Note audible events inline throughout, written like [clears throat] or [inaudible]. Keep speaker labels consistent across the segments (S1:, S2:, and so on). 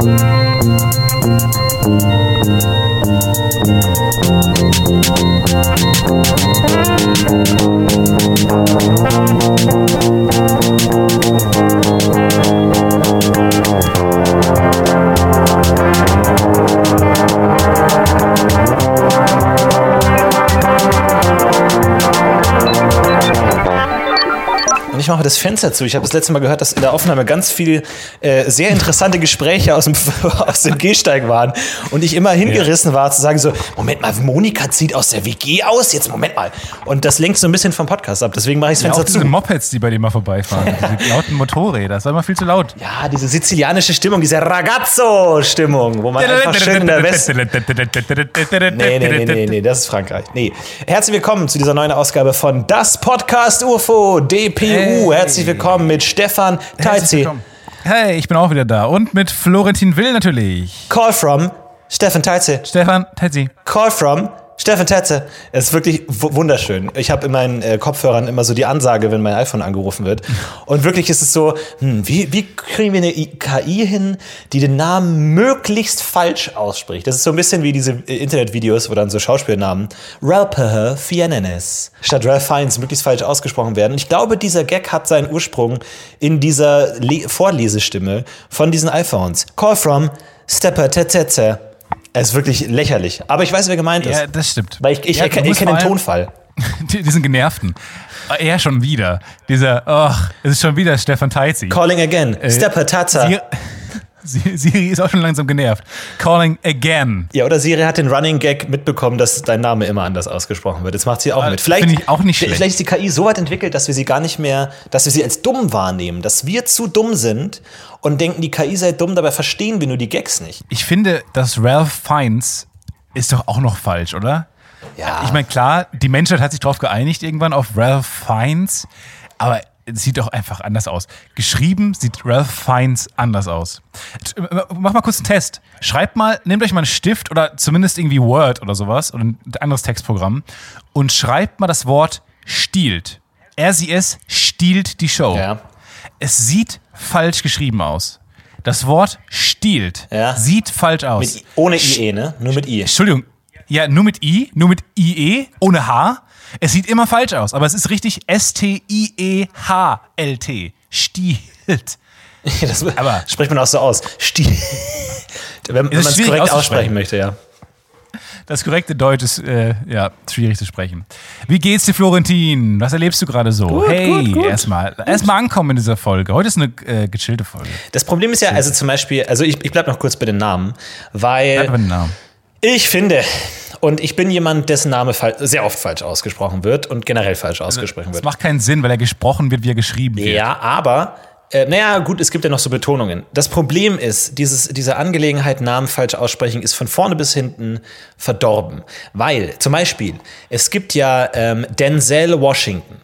S1: Und ich mache das Fenster zu. Ich habe das letzte Mal gehört, dass in der Aufnahme ganz viel äh, sehr interessante Gespräche aus dem, [laughs] aus dem Gehsteig waren. Und ich immer hingerissen war zu sagen so, Moment mal, Monika zieht aus der WG aus. Jetzt Moment mal. Und das lenkt so ein bisschen vom Podcast ab. Deswegen mache ich das
S2: Ja, auch
S1: Fenster
S2: diese
S1: zu.
S2: Mopeds, die bei dir mal vorbeifahren. [laughs] diese lauten Motorräder. Das war immer viel zu laut.
S1: Ja, diese sizilianische Stimmung, diese Ragazzo-Stimmung, wo man einfach schön in der West... [laughs] Nee, nee, nee, nee, nee, das ist Frankreich. Nee. Herzlich willkommen zu dieser neuen Ausgabe von Das Podcast UFO DPU.
S2: Hey.
S1: Herzlich willkommen mit Stefan
S2: willkommen. Hey, ich bin auch wieder da. Und mit Florentin Will natürlich.
S1: Call from Stefan Teizi.
S2: Stefan, Tetzi.
S1: Call from Stefan Tetze. Es ist wirklich wunderschön. Ich habe in meinen äh, Kopfhörern immer so die Ansage, wenn mein iPhone angerufen wird. [laughs] Und wirklich ist es so, hm, wie, wie kriegen wir eine KI hin, die den Namen möglichst falsch ausspricht? Das ist so ein bisschen wie diese äh, Internetvideos, wo dann so Schauspielnamen Ralph Fiennes statt Ralph Fiennes möglichst falsch ausgesprochen werden. Und ich glaube, dieser Gag hat seinen Ursprung in dieser Le Vorlesestimme von diesen iPhones. Call from Stepper Tetze. Es ist wirklich lächerlich. Aber ich weiß, wer gemeint ist.
S2: Ja, das stimmt.
S1: Weil ich, ich
S2: Ja,
S1: erkenne
S2: du musst
S1: erkenne den Tonfall. [laughs]
S2: Die, diesen Genervten. Er schon wieder. Dieser, ach, es ist schon wieder Stefan Teizi.
S1: Calling again. Stepper Tata.
S2: Siri, Sie- Siri ist auch schon langsam genervt. Calling again.
S1: Ja, oder Siri hat den Running Gag mitbekommen, dass dein Name immer anders ausgesprochen wird. Jetzt macht sie auch
S2: Ah,
S1: mit. Vielleicht,
S2: ich auch nicht schlecht.
S1: vielleicht ist die KI so weit entwickelt, dass wir sie gar nicht mehr, dass wir sie als dumm wahrnehmen, dass wir zu dumm sind und denken, die KI sei dumm, dabei verstehen wir nur die Gags nicht.
S2: Ich finde, dass Ralph Fiennes ist doch auch noch falsch, oder?
S1: Ja.
S2: Ich meine, klar, die Menschheit hat sich darauf geeinigt irgendwann auf Ralph Fiennes, aber sieht doch einfach anders aus. Geschrieben sieht Ralph Fiennes anders aus. Mach mal kurz einen Test. Schreibt mal, nehmt euch mal einen Stift oder zumindest irgendwie Word oder sowas oder ein anderes Textprogramm und schreibt mal das Wort stiehlt. Es stiehlt die Show.
S1: Ja.
S2: Es sieht falsch geschrieben aus. Das Wort stiehlt
S1: Ja.
S2: sieht falsch aus.
S1: Mit ohne IE, ne? Nur mit I.
S2: Entschuldigung. Ja, nur mit I, nur mit IE, ohne H. Es sieht immer falsch aus, aber es ist richtig S-T-I-E-H-L-T. Stiehlt. [laughs]
S1: Das
S2: Aber-
S1: spricht man auch so aus. Stiel. [laughs] wenn wenn man es korrekt aussprechen möchte, ja.
S2: Das korrekte Deutsch ist äh, ja schwierig zu sprechen. Wie geht's dir, Florentin? Was erlebst du gerade so? hey, erstmal erstmal ankommen in dieser Folge. Heute ist eine äh, gechillte Folge.
S1: Das Problem ist ja, also zum Beispiel, also ich, ich bleibe noch kurz bei den Namen,
S2: Bleib
S1: weil
S2: bei den Namen.
S1: ich finde, und ich bin jemand, dessen Name sehr oft falsch ausgesprochen wird und generell falsch ausgesprochen
S2: Das
S1: wird.
S2: macht keinen Sinn, weil er gesprochen wird, wie er geschrieben wird.
S1: Ja, aber, äh, naja, gut, es gibt ja noch so Betonungen. Das Problem ist, dieses, diese Angelegenheit, Namen falsch aussprechen, ist von vorne bis hinten verdorben. Weil, zum Beispiel, es gibt ja ähm, Denzel Washington.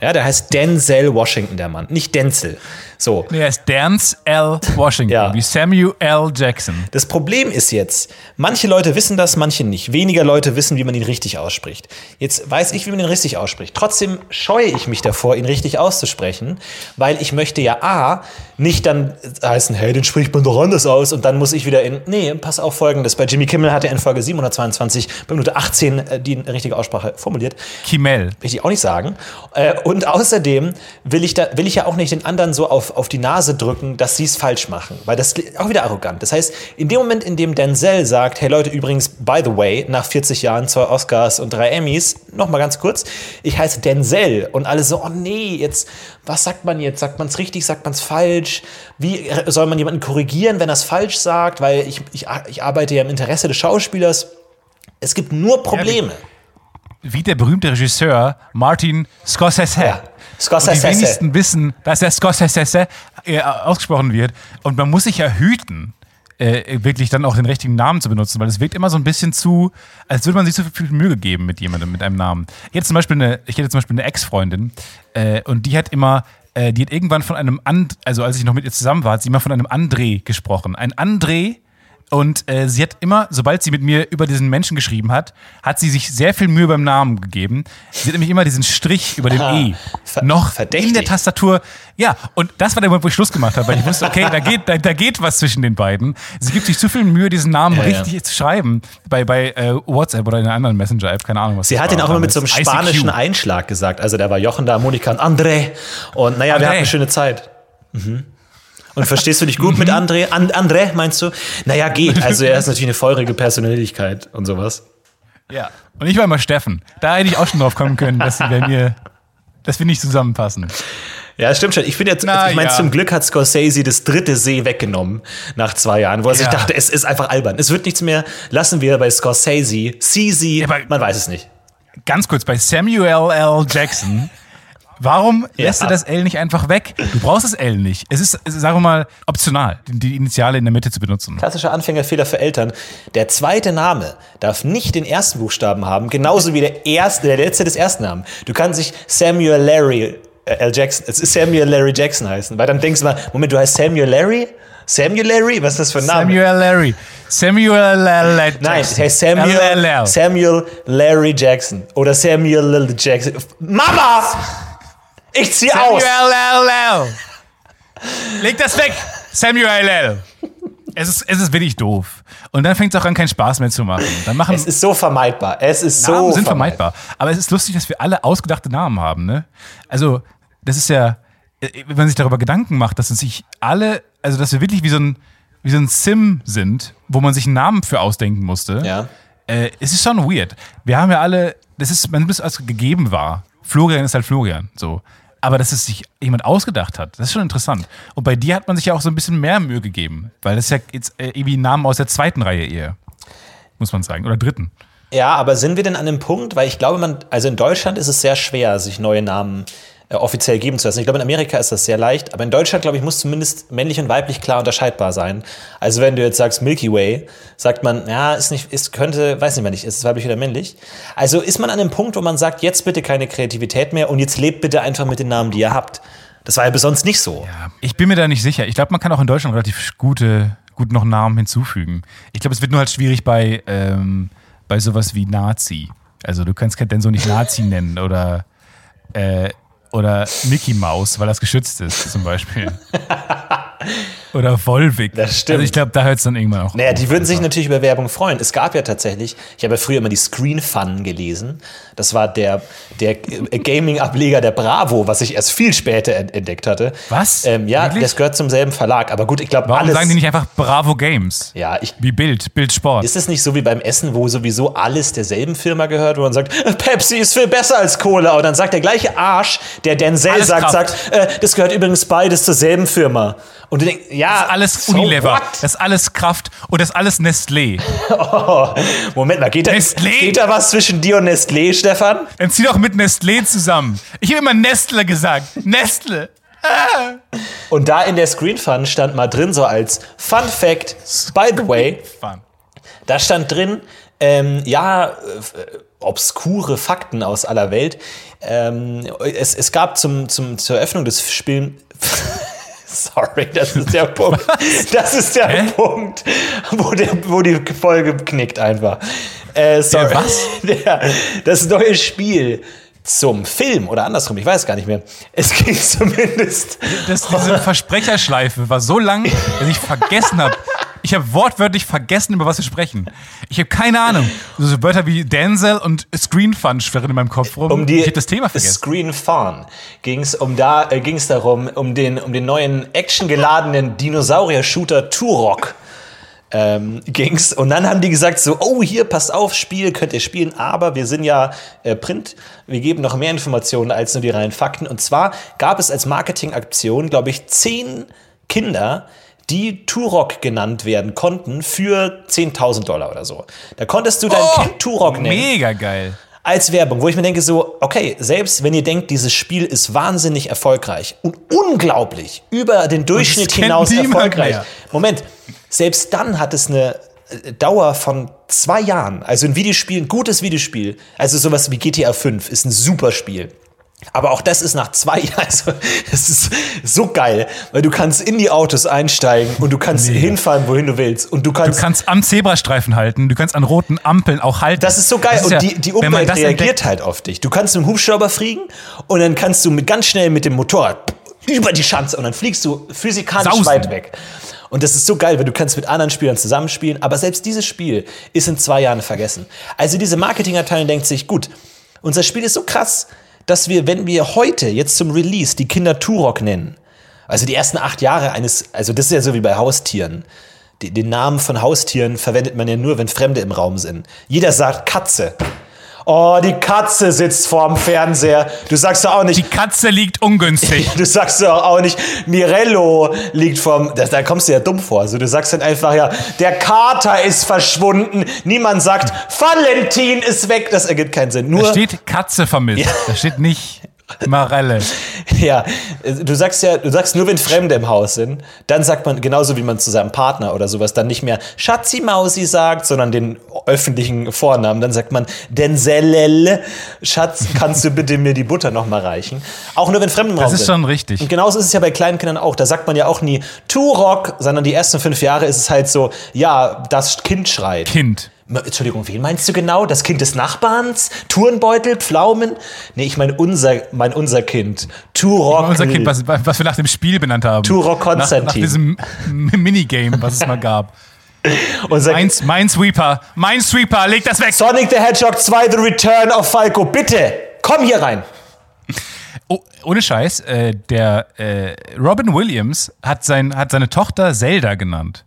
S1: Ja, der heißt Denzel Washington, der Mann, nicht Denzel. So.
S2: Nee, er ist Dance L. Washington,
S1: Ja.
S2: wie Samuel L. Jackson.
S1: Das Problem ist jetzt, manche Leute wissen das, manche nicht. Weniger Leute wissen, wie man ihn richtig ausspricht. Jetzt weiß ich, wie man ihn richtig ausspricht. Trotzdem scheue ich mich davor, ihn richtig auszusprechen, weil ich möchte ja A, nicht dann heißen, hey, den spricht man doch anders aus und dann muss ich wieder in, nee, pass auf folgendes. Bei Jimmy Kimmel hat er in Folge 722 bei Minute 18 äh, die richtige Aussprache formuliert.
S2: Kimmel.
S1: Will ich auch nicht sagen. Äh, und außerdem will ich, da, will ich ja auch nicht den anderen so auf, auf die Nase drücken, dass sie es falsch machen. Weil das ist auch wieder arrogant. Das heißt, in dem Moment, in dem Denzel sagt, hey Leute, übrigens, by the way, nach 40 Jahren zwei Oscars und drei Emmys, noch mal ganz kurz, ich heiße Denzel. Und alle so, oh nee, jetzt, was sagt man jetzt? Sagt man es richtig, sagt man es falsch? Wie äh, soll man jemanden korrigieren, wenn er es falsch sagt? Weil ich, ich, ich arbeite ja im Interesse des Schauspielers. Es gibt nur Probleme.
S2: Wie der berühmte Regisseur Martin Scorsese.
S1: Ja.
S2: Und die
S1: Scorsese.
S2: wenigsten wissen, dass er Scorsese äh, ausgesprochen wird. Und man muss sich ja hüten, äh, wirklich dann auch den richtigen Namen zu benutzen, weil es wirkt immer so ein bisschen zu, als würde man sich zu viel Mühe gegeben mit jemandem, mit einem Namen. Ich hätte zum Beispiel eine, eine Ex-Freundin äh, und die hat immer, äh, die hat irgendwann von einem And, also als ich noch mit ihr zusammen war, hat sie immer von einem André gesprochen. Ein André und äh, sie hat immer, sobald sie mit mir über diesen Menschen geschrieben hat, hat sie sich sehr viel Mühe beim Namen gegeben. Sie hat nämlich immer diesen Strich über dem
S1: Ah,
S2: E
S1: ver-
S2: noch
S1: verdächtig.
S2: in der Tastatur. Ja, und das war der Moment, wo ich Schluss gemacht habe, weil ich wusste, okay, da geht, da, da geht was zwischen den beiden. Sie gibt sich zu viel Mühe, diesen Namen
S1: Ja, ja.
S2: richtig zu schreiben. Bei, bei äh, WhatsApp oder in einer anderen Messenger-App, keine Ahnung was.
S1: Sie hat ihn auch immer mit so einem spanischen
S2: ICQ.
S1: Einschlag gesagt. Also da war Jochen da, Monika und André. Und naja, wir
S2: André.
S1: hatten eine schöne Zeit. Mhm. Und verstehst du dich gut mit André? An André, meinst du? Naja, geht. Also er ist natürlich eine feurige Persönlichkeit und sowas.
S2: Ja. Und ich war immer Steffen. Da hätte ich auch schon drauf kommen können, dass sie bei mir, dass wir nicht zusammenpassen.
S1: Ja, stimmt schon. Ich finde jetzt,
S2: Na
S1: ich meine,
S2: ja.
S1: zum Glück hat Scorsese das dritte See weggenommen nach zwei Jahren, wo er sich
S2: Ja.
S1: dachte, es ist einfach albern. Es wird nichts mehr. Lassen wir bei Scorsese, CZ,
S2: aber-
S1: man weiß es nicht.
S2: Ganz kurz, bei Samuel L. Jackson, warum lässt
S1: Ja.
S2: du das L nicht einfach weg? Du brauchst das L nicht. Es ist, sagen wir mal, optional, die, Initiale in der Mitte zu benutzen.
S1: Klassischer Anfängerfehler für Eltern. Der zweite Name darf nicht den ersten Buchstaben haben, genauso wie der erste, der letzte des ersten Namen. Du kannst dich Samuel Larry äh, L. Jackson, es ist Samuel Larry Jackson heißen, weil dann denkst du mal, Moment, du heißt Samuel Larry? Samuel Larry? Was ist das für ein Name?
S2: Samuel Larry. Samuel L. Jackson.
S1: Nein, es heißt Samuel. Samuel Larry Jackson oder Samuel Lil Jackson. Mama! Ich zieh aus!
S2: Samuel L. Leg das weg! Samuel L. Es ist, es ist wirklich doof. Und dann fängt es auch an, keinen Spaß mehr zu machen. Dann machen
S1: Es ist so vermeidbar. Es ist
S2: Namen
S1: so
S2: sind vermeidbar. Aber es ist lustig, dass wir alle ausgedachte Namen haben. Ne? Also, das ist ja, äh, wenn man sich darüber Gedanken macht, dass sich alle, also dass wir wirklich wie so ein, wie so ein Sim sind, wo man sich einen Namen für ausdenken musste.
S1: Ja.
S2: Äh, es ist schon weird. Wir haben ja alle, das ist, man muss als gegeben war. Florian ist halt Florian. So. Aber dass es sich jemand ausgedacht hat, das ist schon interessant. Und bei dir hat man sich ja auch so ein bisschen mehr Mühe gegeben, weil das ist ja jetzt äh, irgendwie Namen aus der zweiten Reihe eher, muss man sagen, oder dritten.
S1: Ja, aber sind wir denn an dem Punkt, weil ich glaube, man, also in Deutschland ist es sehr schwer, sich neue Namen äh, offiziell geben zu lassen. Ich glaube, in Amerika ist das sehr leicht, aber in Deutschland, glaube ich, muss zumindest männlich und weiblich klar unterscheidbar sein. Also wenn du jetzt sagst Milky Way, sagt man, ja, ist nicht, ist könnte, weiß nicht mehr nicht, ist es weiblich oder männlich. Also ist man an dem Punkt, wo man sagt, jetzt bitte keine Kreativität mehr und jetzt lebt bitte einfach mit den Namen, die ihr habt. Das war ja bis sonst nicht so.
S2: Ich bin mir da nicht sicher. Ich glaube, man kann auch in Deutschland relativ gute, gut noch Namen hinzufügen. Ich glaube, es wird nur halt schwierig bei, ähm, bei sowas wie Nazi. Also du kannst denn so nicht Nazi nennen oder, äh, oder Mickey Mouse, weil das geschützt ist zum Beispiel. [laughs] Oder Volvic.
S1: Das stimmt.
S2: Also ich glaube, da hört es dann irgendwann auch.
S1: Naja, die würden sich natürlich über Werbung freuen. Es gab ja tatsächlich, ich habe ja früher immer die Screen Fun gelesen. Das war der, der Gaming-Ableger der Bravo, was ich erst viel später ent- entdeckt hatte.
S2: Was?
S1: Ähm, ja,
S2: Wirklich?
S1: das gehört zum selben Verlag. Aber gut, ich glaube,
S2: Warum
S1: alles.
S2: sagen die nicht einfach Bravo Games?
S1: ja, ich,
S2: Wie Bild, Bild Sport.
S1: ist es nicht so wie beim Essen, wo sowieso alles derselben Firma gehört, wo man sagt, Pepsi ist viel besser als Cola. Und dann sagt der gleiche Arsch, der Denzel
S2: Alles
S1: sagt,
S2: Kraft.
S1: sagt, äh, das gehört übrigens beides zur selben Firma. Und du denkst, ja,
S2: Das ist alles
S1: so
S2: Unilever,
S1: what?
S2: das ist alles Kraft und das ist alles Nestlé.
S1: Oh, [laughs] Moment mal, geht da,
S2: Nestlé?
S1: geht da was zwischen dir und Nestlé, Stefan?
S2: Dann zieh doch mit Nestlé zusammen. Ich habe immer Nestle gesagt. Nestle. [laughs]
S1: Und da in der Screen Fun stand mal drin, so als Fun Fact, by the way,
S2: Fun.
S1: da stand drin, ähm, ja, äh, obskure Fakten aus aller Welt. Ähm, es, es gab zum, zum, zur Eröffnung des Spiels. [laughs] [laughs] Sorry, das ist der Punkt. Das ist der
S2: Hä?
S1: Punkt, wo, der, wo die Folge knickt einfach. Äh, sorry.
S2: Der was? [laughs]
S1: Der, das neue Spiel zum Film oder andersrum, ich weiß gar nicht mehr. Es ging [laughs] zumindest.
S2: Das, diese Versprecherschleife war so lang, dass ich vergessen habe. Ich habe wortwörtlich vergessen, über was wir sprechen. Ich habe keine Ahnung. So Wörter wie Denzel und Screen Fun schwirren in meinem Kopf rum.
S1: um die
S2: ich habe das Thema vergessen.
S1: Screen Fun ging es um da äh, ging es darum um den um den neuen actiongeladenen Dinosaurier Shooter Turok ähm, ging's und dann haben die gesagt so oh hier passt auf Spiel könnt ihr spielen aber wir sind ja äh, Print wir geben noch mehr Informationen als nur die reinen Fakten und zwar gab es als Marketingaktion glaube ich zehn Kinder die Turok genannt werden konnten für 10.000 Dollar oder so. Da konntest du dein
S2: Oh,
S1: Kind Turok nennen
S2: Mega geil.
S1: als Werbung, wo ich mir denke so, okay, selbst wenn ihr denkt, dieses Spiel ist wahnsinnig erfolgreich und unglaublich über den Durchschnitt hinaus erfolgreich.
S2: mehr.
S1: Moment, selbst dann hat es eine äh, Dauer von zwei Jahren. Also ein Videospiel, ein gutes Videospiel, also sowas wie GTA 5 ist ein super Spiel. Aber auch das ist nach zwei Jahren, [laughs] also das ist so geil, weil du kannst in die Autos einsteigen und du kannst hinfahren, wohin du willst. Und du kannst
S2: Du kannst am Zebrastreifen halten, du kannst an roten Ampeln auch halten.
S1: Das ist so geil.
S2: Ist
S1: und
S2: ja-
S1: die, die Umwelt
S2: das
S1: reagiert
S2: entdeckt-
S1: halt auf dich. Du kannst mit dem Hubschrauber fliegen und dann kannst du mit, ganz schnell mit dem Motorrad über die Schanze und dann fliegst du physikalisch
S2: Sausen.
S1: weit weg. Und das ist so geil, weil du kannst mit anderen Spielern zusammenspielen. Aber selbst dieses Spiel ist in zwei Jahren vergessen. Also diese Marketingabteilung denkt sich, gut, unser Spiel ist so krass, dass wir, wenn wir heute jetzt zum Release die Kinder Turok nennen, also die ersten acht Jahre eines, also das ist ja so wie bei Haustieren. Den Namen von Haustieren verwendet man ja nur, wenn Fremde im Raum sind. Jeder sagt Katze. Oh, die Katze sitzt vorm Fernseher. Du sagst doch auch nicht,
S2: Die Katze liegt ungünstig. [laughs]
S1: Du sagst doch auch nicht, Mirello liegt vom. Da, da kommst du ja dumm vor. Also du sagst dann einfach, ja, der Kater ist verschwunden. Niemand sagt, Valentin ist weg. Das ergibt keinen Sinn.
S2: Da
S1: Nur,
S2: steht Katze vermisst. Da steht nicht Marelle. [laughs]
S1: ja, du sagst ja, du sagst nur, wenn Fremde im Haus sind, dann sagt man genauso wie man zu seinem Partner oder sowas dann nicht mehr Schatzi Mausi sagt, sondern den öffentlichen Vornamen. Dann sagt man Denzelel. Schatz, kannst du bitte mir die Butter noch mal reichen? Auch nur wenn Fremde im Raum
S2: Das ist
S1: sind.
S2: schon richtig.
S1: Und genauso ist es ja bei kleinen Kindern auch. Da sagt man ja auch nie Turok, sondern die ersten fünf Jahre ist es halt so, ja, das Kind schreit.
S2: Kind.
S1: Entschuldigung, wen meinst du genau? Das Kind des Nachbarns? Turnbeutel? Pflaumen? Nee, ich meine unser, mein unser Kind. Turok.
S2: Unser Kind, was, was wir nach dem Spiel benannt haben.
S1: Turok
S2: nach, nach
S1: Konstantin.
S2: diesem Minigame, was es mal gab. [laughs]
S1: unser
S2: Mein, mein Sweeper, mein Sweeper, leg das weg.
S1: Sonic the Hedgehog 2 The Return of Falco. Bitte, komm hier rein.
S2: Oh, ohne Scheiß, äh, der äh, Robin Williams hat, sein, hat seine Tochter Zelda genannt.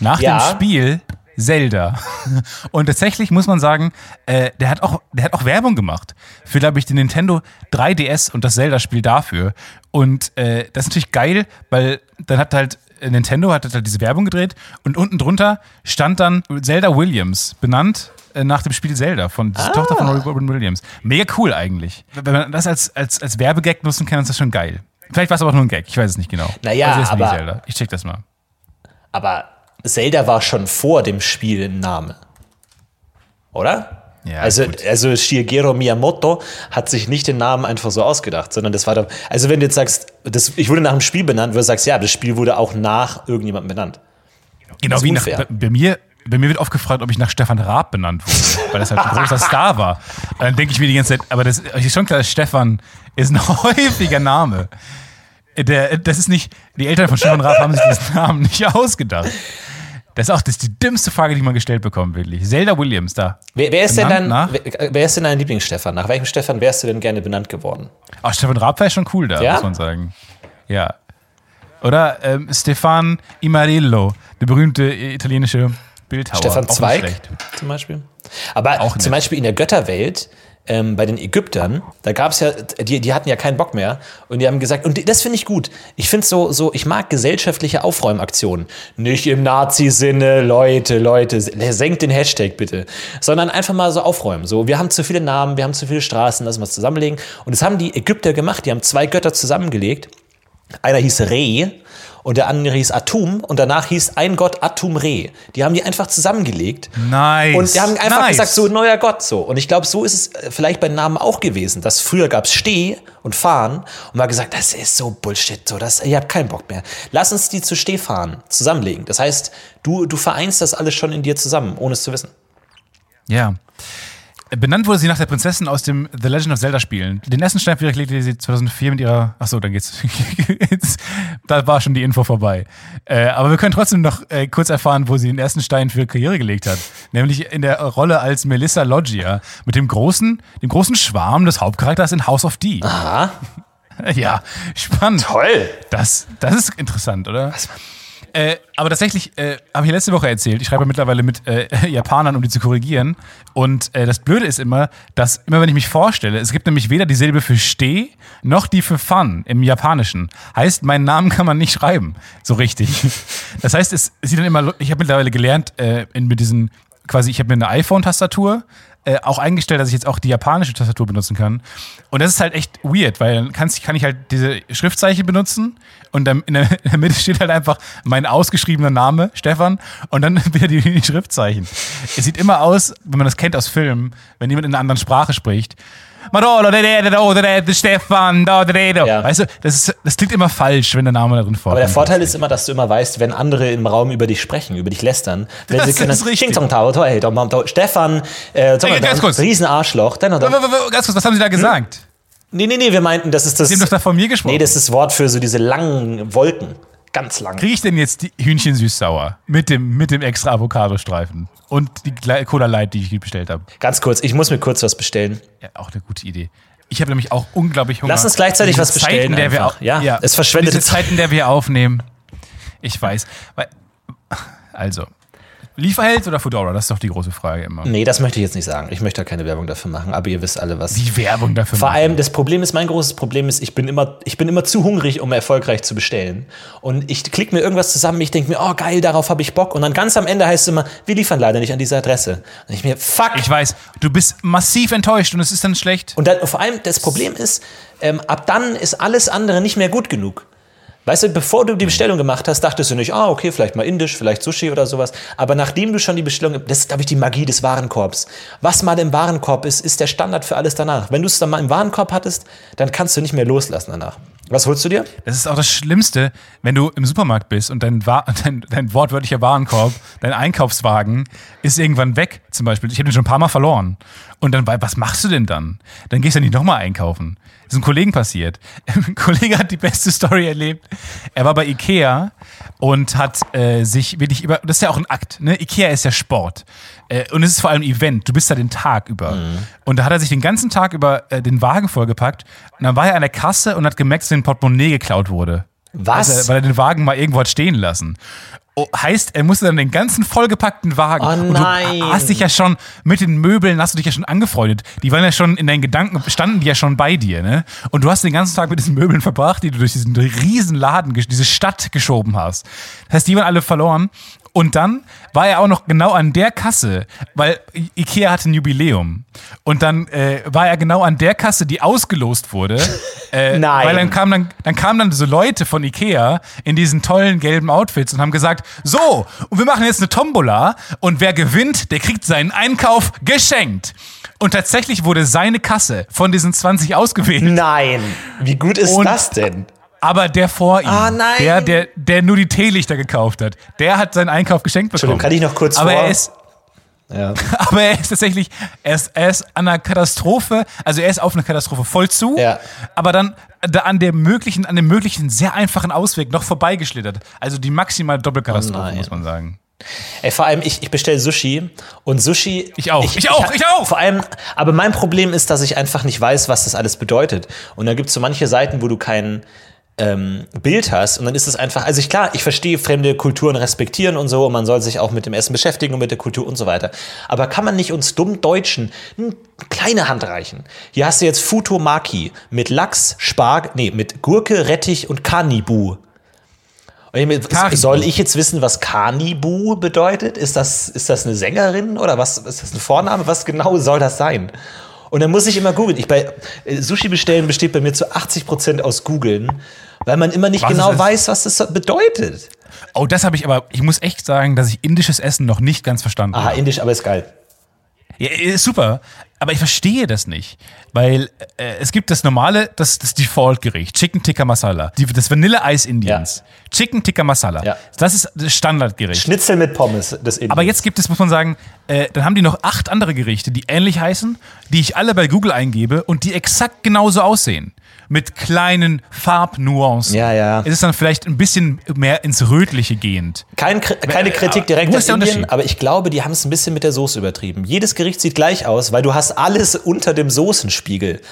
S2: Nach
S1: Ja.
S2: dem Spiel Zelda. [laughs] Und tatsächlich muss man sagen, äh, der, hat auch, der hat auch Werbung gemacht für, glaube ich, den Nintendo 3DS und das Zelda-Spiel dafür. Und äh, das ist natürlich geil, weil dann hat halt Nintendo hat halt diese Werbung gedreht und unten drunter stand dann Zelda Williams, benannt äh, nach dem Spiel Zelda von der Tochter von Robin Williams. Mega cool eigentlich. Wenn man das als, als, als Werbegag nutzen kann, ist das schon geil. Vielleicht war es aber auch nur ein Gag, ich weiß es nicht genau.
S1: Naja,
S2: also
S1: aber-
S2: Zelda. Ich check das mal.
S1: Aber Zelda war schon vor dem Spiel ein Name. Oder?
S2: Ja,
S1: also,
S2: gut.
S1: also Shigeru Miyamoto hat sich nicht den Namen einfach so ausgedacht, sondern das war da. Also wenn du jetzt sagst, das, ich wurde nach dem Spiel benannt, du sagst, ja, das Spiel wurde auch nach irgendjemandem benannt.
S2: Genau wie nach, bei, bei mir. Bei mir wird oft gefragt, ob ich nach Stefan Raab benannt wurde, weil das halt ein großer [laughs] Star war. Und dann denke ich mir die ganze Zeit, aber das ist schon klar, Stefan ist ein [laughs] häufiger Name. Der, das ist nicht, die Eltern von Stefan Raab haben sich diesen Namen nicht ausgedacht. Das ist auch das ist die dümmste Frage, die man gestellt bekommt, wirklich. Zelda Williams, da.
S1: Wer, wer, ist denn dein,
S2: Benannt nach?
S1: wer, wer ist denn dein Lieblingsstefan? Nach welchem Stefan wärst du denn gerne benannt geworden?
S2: Ach, Stefan Raab wäre schon cool da,
S1: Ja?
S2: muss man sagen. Ja. Oder ähm, Stefan Imarillo, der berühmte äh, italienische Bildhauer.
S1: Stefan Zweig zum Beispiel. Aber
S2: Auch
S1: zum. Beispiel in der Götterwelt, ähm, bei den Ägyptern, da gab es ja, die, die hatten ja keinen Bock mehr und die haben gesagt, und das finde ich gut. Ich finde so, so, ich mag gesellschaftliche Aufräumaktionen. Nicht im Nazi-Sinne, Leute, Leute, senkt den Hashtag bitte. Sondern einfach mal so aufräumen. So, wir haben zu viele Namen, wir haben zu viele Straßen, lassen wir es zusammenlegen. Und das haben die Ägypter gemacht, die haben zwei Götter zusammengelegt. Einer hieß Re und der andere hieß Atum und danach hieß ein Gott Atum Re. Die haben die einfach zusammengelegt.
S2: Nice.
S1: Und die haben einfach
S2: nice.
S1: gesagt, so neuer Gott so. Und ich glaube, so ist es äh, vielleicht bei Namen auch gewesen, dass früher gab es Steh und Fahren und man hat gesagt, das ist so Bullshit, so das, ihr habt keinen Bock mehr. Lass uns die zu Stehfahren zusammenlegen. Das heißt, du, du vereinst das alles schon in dir zusammen, ohne es zu wissen.
S2: Ja. Benannt wurde sie nach der Prinzessin aus dem The Legend of Zelda Spielen. Den ersten Stein für ihre legte sie 2004 mit ihrer. Achso, dann geht's. [laughs] Da war schon die Info vorbei. Äh, aber wir können trotzdem noch äh, kurz erfahren, wo sie den ersten Stein für ihre Karriere gelegt hat. Nämlich in der Rolle als Melissa Loggia mit dem großen, dem großen Schwarm des Hauptcharakters in House of D.
S1: Aha. [laughs]
S2: Ja, spannend.
S1: Toll.
S2: Das, das ist interessant, oder? Äh, aber tatsächlich äh, habe ich letzte Woche erzählt, ich schreibe mittlerweile mit äh, [laughs] Japanern, um die zu korrigieren. Und äh, das Blöde ist immer, dass immer wenn ich mich vorstelle, es gibt nämlich weder die Silbe für Steh noch die für Fun im Japanischen. Heißt, meinen Namen kann man nicht schreiben, so richtig. [laughs] Das heißt, es sieht dann immer, ich habe mittlerweile gelernt, äh, in, mit diesen, quasi, ich habe mir eine iPhone-Tastatur äh, auch eingestellt, dass ich jetzt auch die japanische Tastatur benutzen kann. Und das ist halt echt weird, weil dann kann ich halt diese Schriftzeichen benutzen und dann in der, in der Mitte steht halt einfach mein ausgeschriebener Name, Stefan, und dann [laughs] wieder die, die Schriftzeichen. Es sieht immer aus, wenn man das kennt aus Filmen, wenn jemand in einer anderen Sprache spricht. Marolo, de- de- de- de- de- de- Stefan, da- de- de.
S1: Ja.
S2: Weißt du, das, ist, das klingt immer falsch, wenn der Name da drin vorkommt.
S1: Aber der Vorteil ist immer, dass du immer weißt, wenn andere im Raum über dich sprechen, über dich lästern, wenn
S2: Das
S1: sie
S2: ist
S1: können,
S2: richtig.
S1: Hey, Dom, Dom, Stefan, äh,
S2: Ey, ganz kurz.
S1: Riesenarschloch, dann, dann,
S2: Ganz kurz, was haben Sie da gesagt?
S1: Nee, nee, nee, wir meinten, das ist das.
S2: Sie haben doch da von mir gesprochen.
S1: Nee, das ist das Wort für so diese langen Wolken. Ganz lang.
S2: Kriege ich denn jetzt die Hühnchen süß-sauer mit dem, mit dem extra Avocado-Streifen und die Cola Light, die ich bestellt habe?
S1: Ganz kurz, ich muss mir kurz was bestellen.
S2: Ja, auch eine gute Idee. Ich habe nämlich auch unglaublich Hunger.
S1: Lass uns gleichzeitig was bestellen
S2: Zeit, in der wir au-
S1: Ja, es verschwendete
S2: Diese Zeit, in der wir aufnehmen. Ich weiß. Also, Lieferheld oder Foodora? Das ist doch die große Frage immer.
S1: Nee, das möchte ich jetzt nicht sagen. Ich möchte da keine Werbung dafür machen, aber ihr wisst alle was.
S2: Die Werbung dafür.
S1: Vor
S2: machen.
S1: allem das Problem ist, mein großes Problem ist, ich bin immer, ich bin immer zu hungrig, um erfolgreich zu bestellen. Und ich klicke mir irgendwas zusammen, ich denke mir, oh geil, darauf habe ich Bock. Und dann ganz am Ende heißt es immer, wir liefern leider nicht an diese Adresse. Und ich mir, fuck.
S2: Ich weiß, du bist massiv enttäuscht und es ist dann schlecht.
S1: Und dann, vor allem das Problem ist, ähm, ab dann ist alles andere nicht mehr gut genug. Weißt du, bevor du die Bestellung gemacht hast, dachtest du nicht, ah, okay, vielleicht mal indisch, vielleicht Sushi oder sowas. Aber nachdem du schon die Bestellung, das ist, glaube ich, die Magie des Warenkorbs. Was mal im Warenkorb ist, ist der Standard für alles danach. Wenn du es dann mal im Warenkorb hattest, dann kannst du nicht mehr loslassen danach. Was holst du dir?
S2: Das ist auch das Schlimmste, wenn du im Supermarkt bist und dein, Wa [laughs] dein, dein wortwörtlicher Warenkorb, dein Einkaufswagen ist irgendwann weg, zum Beispiel. Ich habe den schon ein paar Mal verloren. Und dann, was machst du denn dann? Dann gehst du nicht nochmal einkaufen. Ist einem Kollegen passiert. [laughs] Ein Kollege hat die beste Story erlebt. Er war bei Ikea und hat äh, sich wirklich über, das ist ja auch ein Akt, ne? Ikea ist ja Sport. Äh, und es ist vor allem ein Event. Du bist da den Tag über. Und da hat er sich den ganzen Tag über äh, den Wagen vollgepackt. Und dann war er an der Kasse und hat gemerkt, dass sein Portemonnaie geklaut wurde.
S1: Was?
S2: Also, weil er den Wagen mal irgendwo hat stehen lassen. Oh, heißt, er musste dann den ganzen vollgepackten Wagen.
S1: Oh
S2: Und du hast dich ja schon mit den Möbeln, hast du dich ja schon angefreundet. Die waren ja schon in deinen Gedanken, standen die ja schon bei dir, ne? Und du hast den ganzen Tag mit diesen Möbeln verbracht, die du durch diesen riesen Laden, diese Stadt geschoben hast. Das heißt, die waren alle verloren. Und dann war er auch noch genau an der Kasse, weil Ikea hatte ein Jubiläum. Und dann äh, war er genau an der Kasse, die ausgelost wurde. [laughs] Äh,
S1: Nein.
S2: Weil dann kamen dann, dann kamen dann so Leute von Ikea in diesen tollen gelben Outfits und haben gesagt, so, und wir machen jetzt eine Tombola und wer gewinnt, der kriegt seinen Einkauf geschenkt. Und tatsächlich wurde seine Kasse von diesen 20 ausgewählt.
S1: Nein. Wie gut ist
S2: Und-
S1: das denn?
S2: Aber der vor ihm,
S1: Ah, nein.
S2: der, der, der nur die Teelichter gekauft hat, der hat seinen Einkauf geschenkt bekommen.
S1: Entschuldigung, kann ich noch kurz
S2: Aber
S1: vor?
S2: er ist,
S1: Ja. [laughs]
S2: Aber er ist tatsächlich, er ist, er ist an einer Katastrophe, also er ist auf eine Katastrophe voll zu,
S1: Ja.
S2: aber dann da an der möglichen, an dem möglichen sehr einfachen Ausweg noch vorbeigeschlittert. Also die maximale Doppelkatastrophe,
S1: Oh
S2: muss man sagen.
S1: Ey, vor allem, ich, ich bestelle Sushi und Sushi.
S2: Ich auch, ich auch, ich auch.
S1: Vor allem, aber mein Problem ist, dass ich einfach nicht weiß, was das alles bedeutet. Und da gibt es so manche Seiten, wo du kein ähm, Bild hast und dann ist es einfach, also ich klar, ich verstehe fremde Kulturen respektieren und so und man soll sich auch mit dem Essen beschäftigen und mit der Kultur und so weiter. Aber kann man nicht uns dumm Deutschen eine kleine Hand reichen? Hier hast du jetzt Futomaki mit Lachs, Spargel, nee, mit Gurke, Rettich und Kanibu.
S2: Karibu.
S1: Soll ich jetzt wissen, was Kanibu bedeutet? Ist das, ist das eine Sängerin oder was ist das ein Vorname? Was genau soll das sein? Und dann muss ich immer googeln. Ich bei äh, Sushi bestellen besteht bei mir zu 80 Prozent aus googeln, weil man immer nicht
S2: Was
S1: genau weiß, was das bedeutet.
S2: Oh, das habe ich aber, ich muss echt sagen, dass ich indisches Essen noch nicht ganz verstanden
S1: Aha,
S2: habe.
S1: indisch, aber ist geil.
S2: Ja, ist super, aber ich verstehe das nicht, weil äh, es gibt das normale, das, das Default-Gericht, Chicken Tikka Masala, die, das Vanilleeis Indiens, Chicken Tikka Masala,
S1: Ja.
S2: das ist das Standardgericht.
S1: Schnitzel mit Pommes, das Indisch.
S2: Aber jetzt gibt es, muss man sagen, äh, dann haben die noch acht andere Gerichte, die ähnlich heißen, die ich alle bei Google eingebe und die exakt genauso aussehen. Mit kleinen Farbnuancen.
S1: Ja, ja.
S2: Es ist dann vielleicht ein bisschen mehr ins Rötliche gehend.
S1: Kein, keine Kritik direkt an Indien, aber ich glaube, die haben es ein bisschen mit der Soße übertrieben. Jedes Gericht sieht gleich aus, weil du hast alles unter dem Soßenspiegel.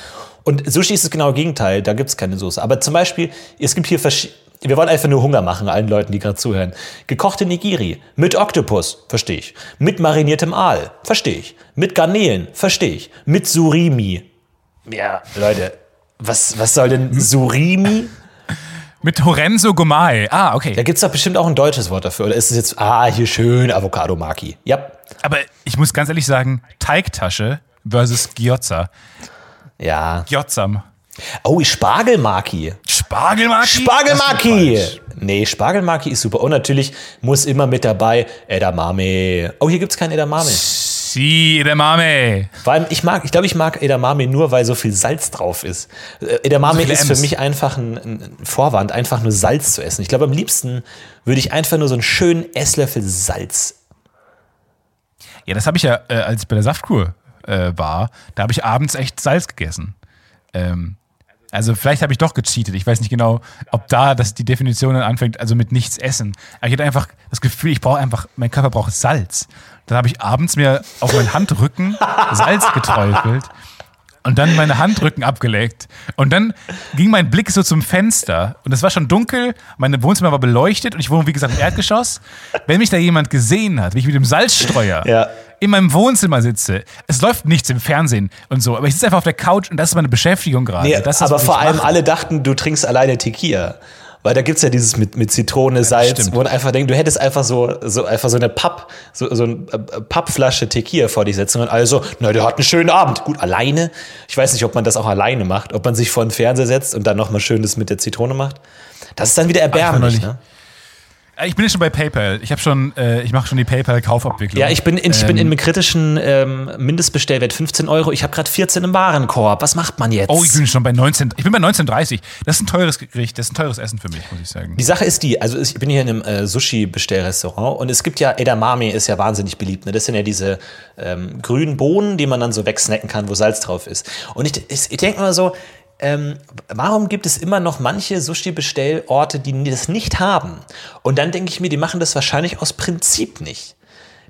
S1: Und Sushi ist das genaue Gegenteil, da gibt es keine Soße. Aber zum Beispiel, es gibt hier verschiedene. Wir wollen einfach nur Hunger machen, allen Leuten, die gerade zuhören. Gekochte Nigiri mit Oktopus, verstehe ich. Mit mariniertem Aal, verstehe ich. Mit Garnelen, verstehe ich. Mit Surimi. Ja, Leute, was, was soll denn Surimi?
S2: Mit Horenzo Gomae. Ah, okay.
S1: Da gibt es doch bestimmt auch ein deutsches Wort dafür. Oder ist es jetzt, ah, hier schön Avocado Maki? Ja.
S2: Aber ich muss ganz ehrlich sagen, Teigtasche versus Gyoza.
S1: Ja.
S2: Gyotzam.
S1: Oh, Spargelmaki.
S2: Spargelmaki?
S1: Spargelmaki! Nee, Spargelmaki ist super. Und natürlich muss immer mit dabei Edamame. Oh, hier gibt's kein Edamame.
S2: Si, Edamame.
S1: Vor allem, ich mag, ich glaube, ich mag Edamame nur, weil so viel Salz drauf ist. Äh, Edamame
S2: So
S1: ist für
S2: Ms.
S1: mich einfach ein, ein Vorwand, einfach nur Salz zu essen. Ich glaube, am liebsten würde ich einfach nur so einen schönen Esslöffel Salz.
S2: Ja, das habe ich ja, äh, als ich bei der Saftkur äh, war, da habe ich abends echt Salz gegessen. Ähm, also vielleicht habe ich doch gecheatet. Ich weiß nicht genau, ob da das die Definition dann anfängt, also mit nichts essen. Aber ich hatte einfach das Gefühl, ich brauche einfach, mein Körper braucht Salz. Dann habe ich abends mir auf meinen Handrücken [laughs] Salz geträufelt und dann meine Handrücken abgelegt. Und dann ging mein Blick so zum Fenster und es war schon dunkel, mein Wohnzimmer war beleuchtet und ich wohne, wie gesagt, im Erdgeschoss. Wenn mich da jemand gesehen hat, wie ich mit dem Salzstreuer
S1: Ja.
S2: In meinem Wohnzimmer sitze, es läuft nichts im Fernsehen und so, aber ich sitze einfach auf der Couch und das ist meine Beschäftigung gerade.
S1: Nee,
S2: das ist,
S1: aber vor allem
S2: mache.
S1: alle dachten, du trinkst alleine Tequila. Weil da gibt's ja dieses mit, mit Zitrone, Salz,
S2: stimmt.
S1: wo man einfach denkt, du hättest einfach so, so, einfach so eine Papp, so, so eine äh, Pappflasche Tequila vor dich setzen und alle so, na, der hat einen schönen Abend. Gut, alleine. Ich weiß nicht, ob man das auch alleine macht, ob man sich vor den Fernseher setzt und dann nochmal schön das mit der Zitrone macht. Das ist dann wieder erbärmlich, ne?
S2: Ich bin jetzt schon bei PayPal. Ich habe schon, äh, ich mache schon die PayPal-Kaufabwicklung.
S1: Ja, ich bin, in, ich bin
S2: Ähm,
S1: im kritischen ähm, Mindestbestellwert 15 Euro. Ich habe gerade 14 im Warenkorb. Was macht man jetzt?
S2: Oh, ich bin schon bei 19. Ich bin bei 19,30. Das ist ein teures Gericht, das ist ein teures Essen für mich, muss ich sagen.
S1: Die Sache ist die, also ich bin hier in einem äh, Sushi-Bestellrestaurant und es gibt ja, Edamame ist ja wahnsinnig beliebt. Ne? Das sind ja diese ähm, grünen Bohnen, die man dann so wegsnacken kann, wo Salz drauf ist. Und ich, ich, ich denke mal so, ähm, warum gibt es immer noch manche Sushi-Bestellorte, die das nicht haben? Und dann denke ich mir, die machen das wahrscheinlich aus Prinzip nicht.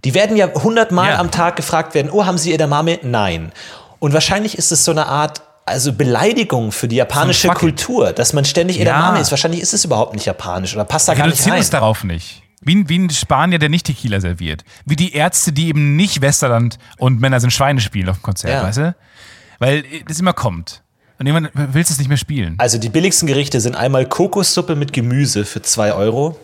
S1: Die werden ja hundertmal
S2: Ja.
S1: am Tag gefragt werden, oh, haben Sie Edamame? Nein. Und wahrscheinlich ist es so eine Art, also Beleidigung für die japanische
S2: it.
S1: Kultur, dass man ständig
S2: Ja.
S1: Edamame ist. Wahrscheinlich ist es überhaupt nicht japanisch oder passt da gar nicht
S2: Reduzieren
S1: rein.
S2: uns darauf nicht. Wie, ein- wie ein Spanier, der nicht Tequila serviert. Wie die Ärzte, die eben nicht Westerland und Männer sind Schweine spielen auf dem Konzert,
S1: Ja.
S2: weißt du? Weil das immer kommt. Und willst du es nicht mehr spielen.
S1: Also die billigsten Gerichte sind einmal Kokossuppe mit Gemüse für 2 Euro.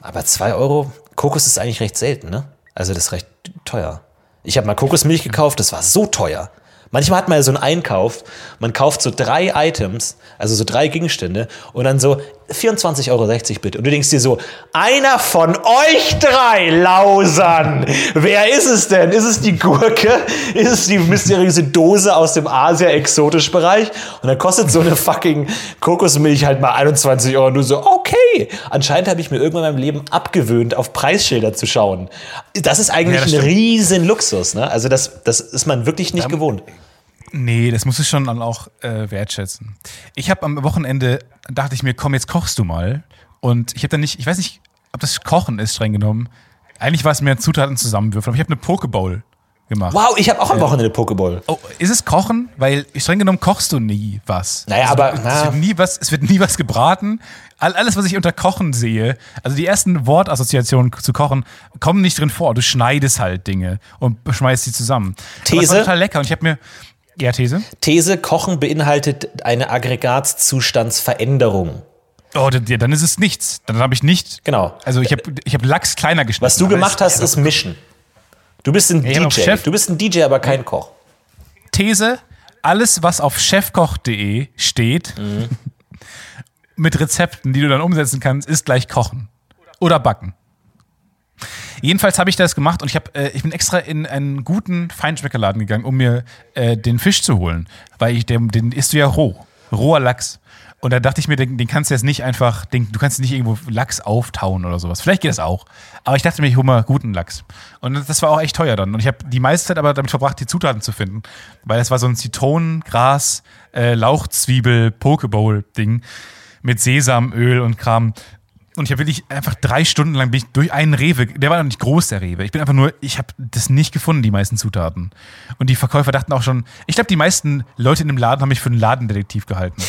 S1: Aber 2 Euro, Kokos ist eigentlich recht selten, ne? Also das ist recht teuer. Ich habe mal Kokosmilch gekauft, das war so teuer. Manchmal hat man ja so einen Einkauf, man kauft so drei Items, also so drei Gegenstände und dann so 24,60 Euro bitte. Und du denkst dir so, einer von euch drei Lausern, wer ist es denn? Ist es die Gurke? Ist es die mysteriöse Dose aus dem Asia-Exotisch-Bereich? Und dann kostet so eine fucking Kokosmilch halt mal 21 Euro und du so, okay. Anscheinend habe ich mir irgendwann in meinem Leben abgewöhnt, auf Preisschilder zu schauen. Das ist eigentlich
S2: Ja, das
S1: ein
S2: stimmt.
S1: riesen Luxus, ne? Also das, das ist man wirklich nicht gewohnt.
S2: Nee, das musst du schon dann auch äh, wertschätzen. Ich habe am Wochenende, dachte ich mir, komm, jetzt kochst du mal. Und ich habe dann nicht, ich weiß nicht, ob das Kochen ist, streng genommen. Eigentlich war es mir Zutaten zusammenwürfeln, aber ich habe eine Pokeball gemacht.
S1: Wow, ich habe auch am Wochenende Pokeball.
S2: Oh, ist es Kochen? Weil streng genommen kochst du nie was.
S1: Naja, aber,
S2: es,
S1: na.
S2: wird nie was, es wird nie was gebraten. All, alles, was ich unter Kochen sehe, also die ersten Wortassoziationen zu Kochen, kommen nicht drin vor. Du schneidest halt Dinge und schmeißt sie zusammen. Aber es war
S1: These?
S2: total lecker und ich habe mir. Ja, These?
S1: These, Kochen beinhaltet eine Aggregatzustandsveränderung.
S2: Oh, dann, ja, dann ist es nichts. Dann habe ich nicht.
S1: Genau.
S2: Also ich habe ich hab Lachs kleiner geschnitten.
S1: Was du gemacht hast, ist Mischen. Du bist ein
S2: auf
S1: DJ.
S2: Chef-
S1: Du bist ein DJ, aber kein Koch.
S2: These: Alles, was auf chefkoch.de steht,
S1: Mhm. [laughs]
S2: mit Rezepten, die du dann umsetzen kannst, ist gleich kochen oder backen. Jedenfalls habe ich das gemacht und ich, hab, äh, ich bin extra in einen guten Feinschmeckerladen gegangen, um mir äh, den Fisch zu holen, weil ich den, den isst du ja roh, roher Lachs. Und da dachte ich mir, den, den kannst du jetzt nicht einfach, den, du kannst nicht irgendwo Lachs auftauen oder sowas. Vielleicht geht das auch. Aber ich dachte mir, ich hole mal guten Lachs. Und das war auch echt teuer dann. Und ich habe die meiste Zeit aber damit verbracht, die Zutaten zu finden. Weil es war so ein Zitronen, Gras, äh, Lauchzwiebel, Pokeball-Ding mit Sesamöl und Kram. Und ich habe wirklich einfach drei Stunden lang bin ich durch einen Rewe, der war noch nicht groß, der Rewe. Ich bin einfach nur, ich habe das nicht gefunden, die meisten Zutaten. Und die Verkäufer dachten auch schon, ich glaube, die meisten Leute in dem Laden haben mich für einen Ladendetektiv gehalten.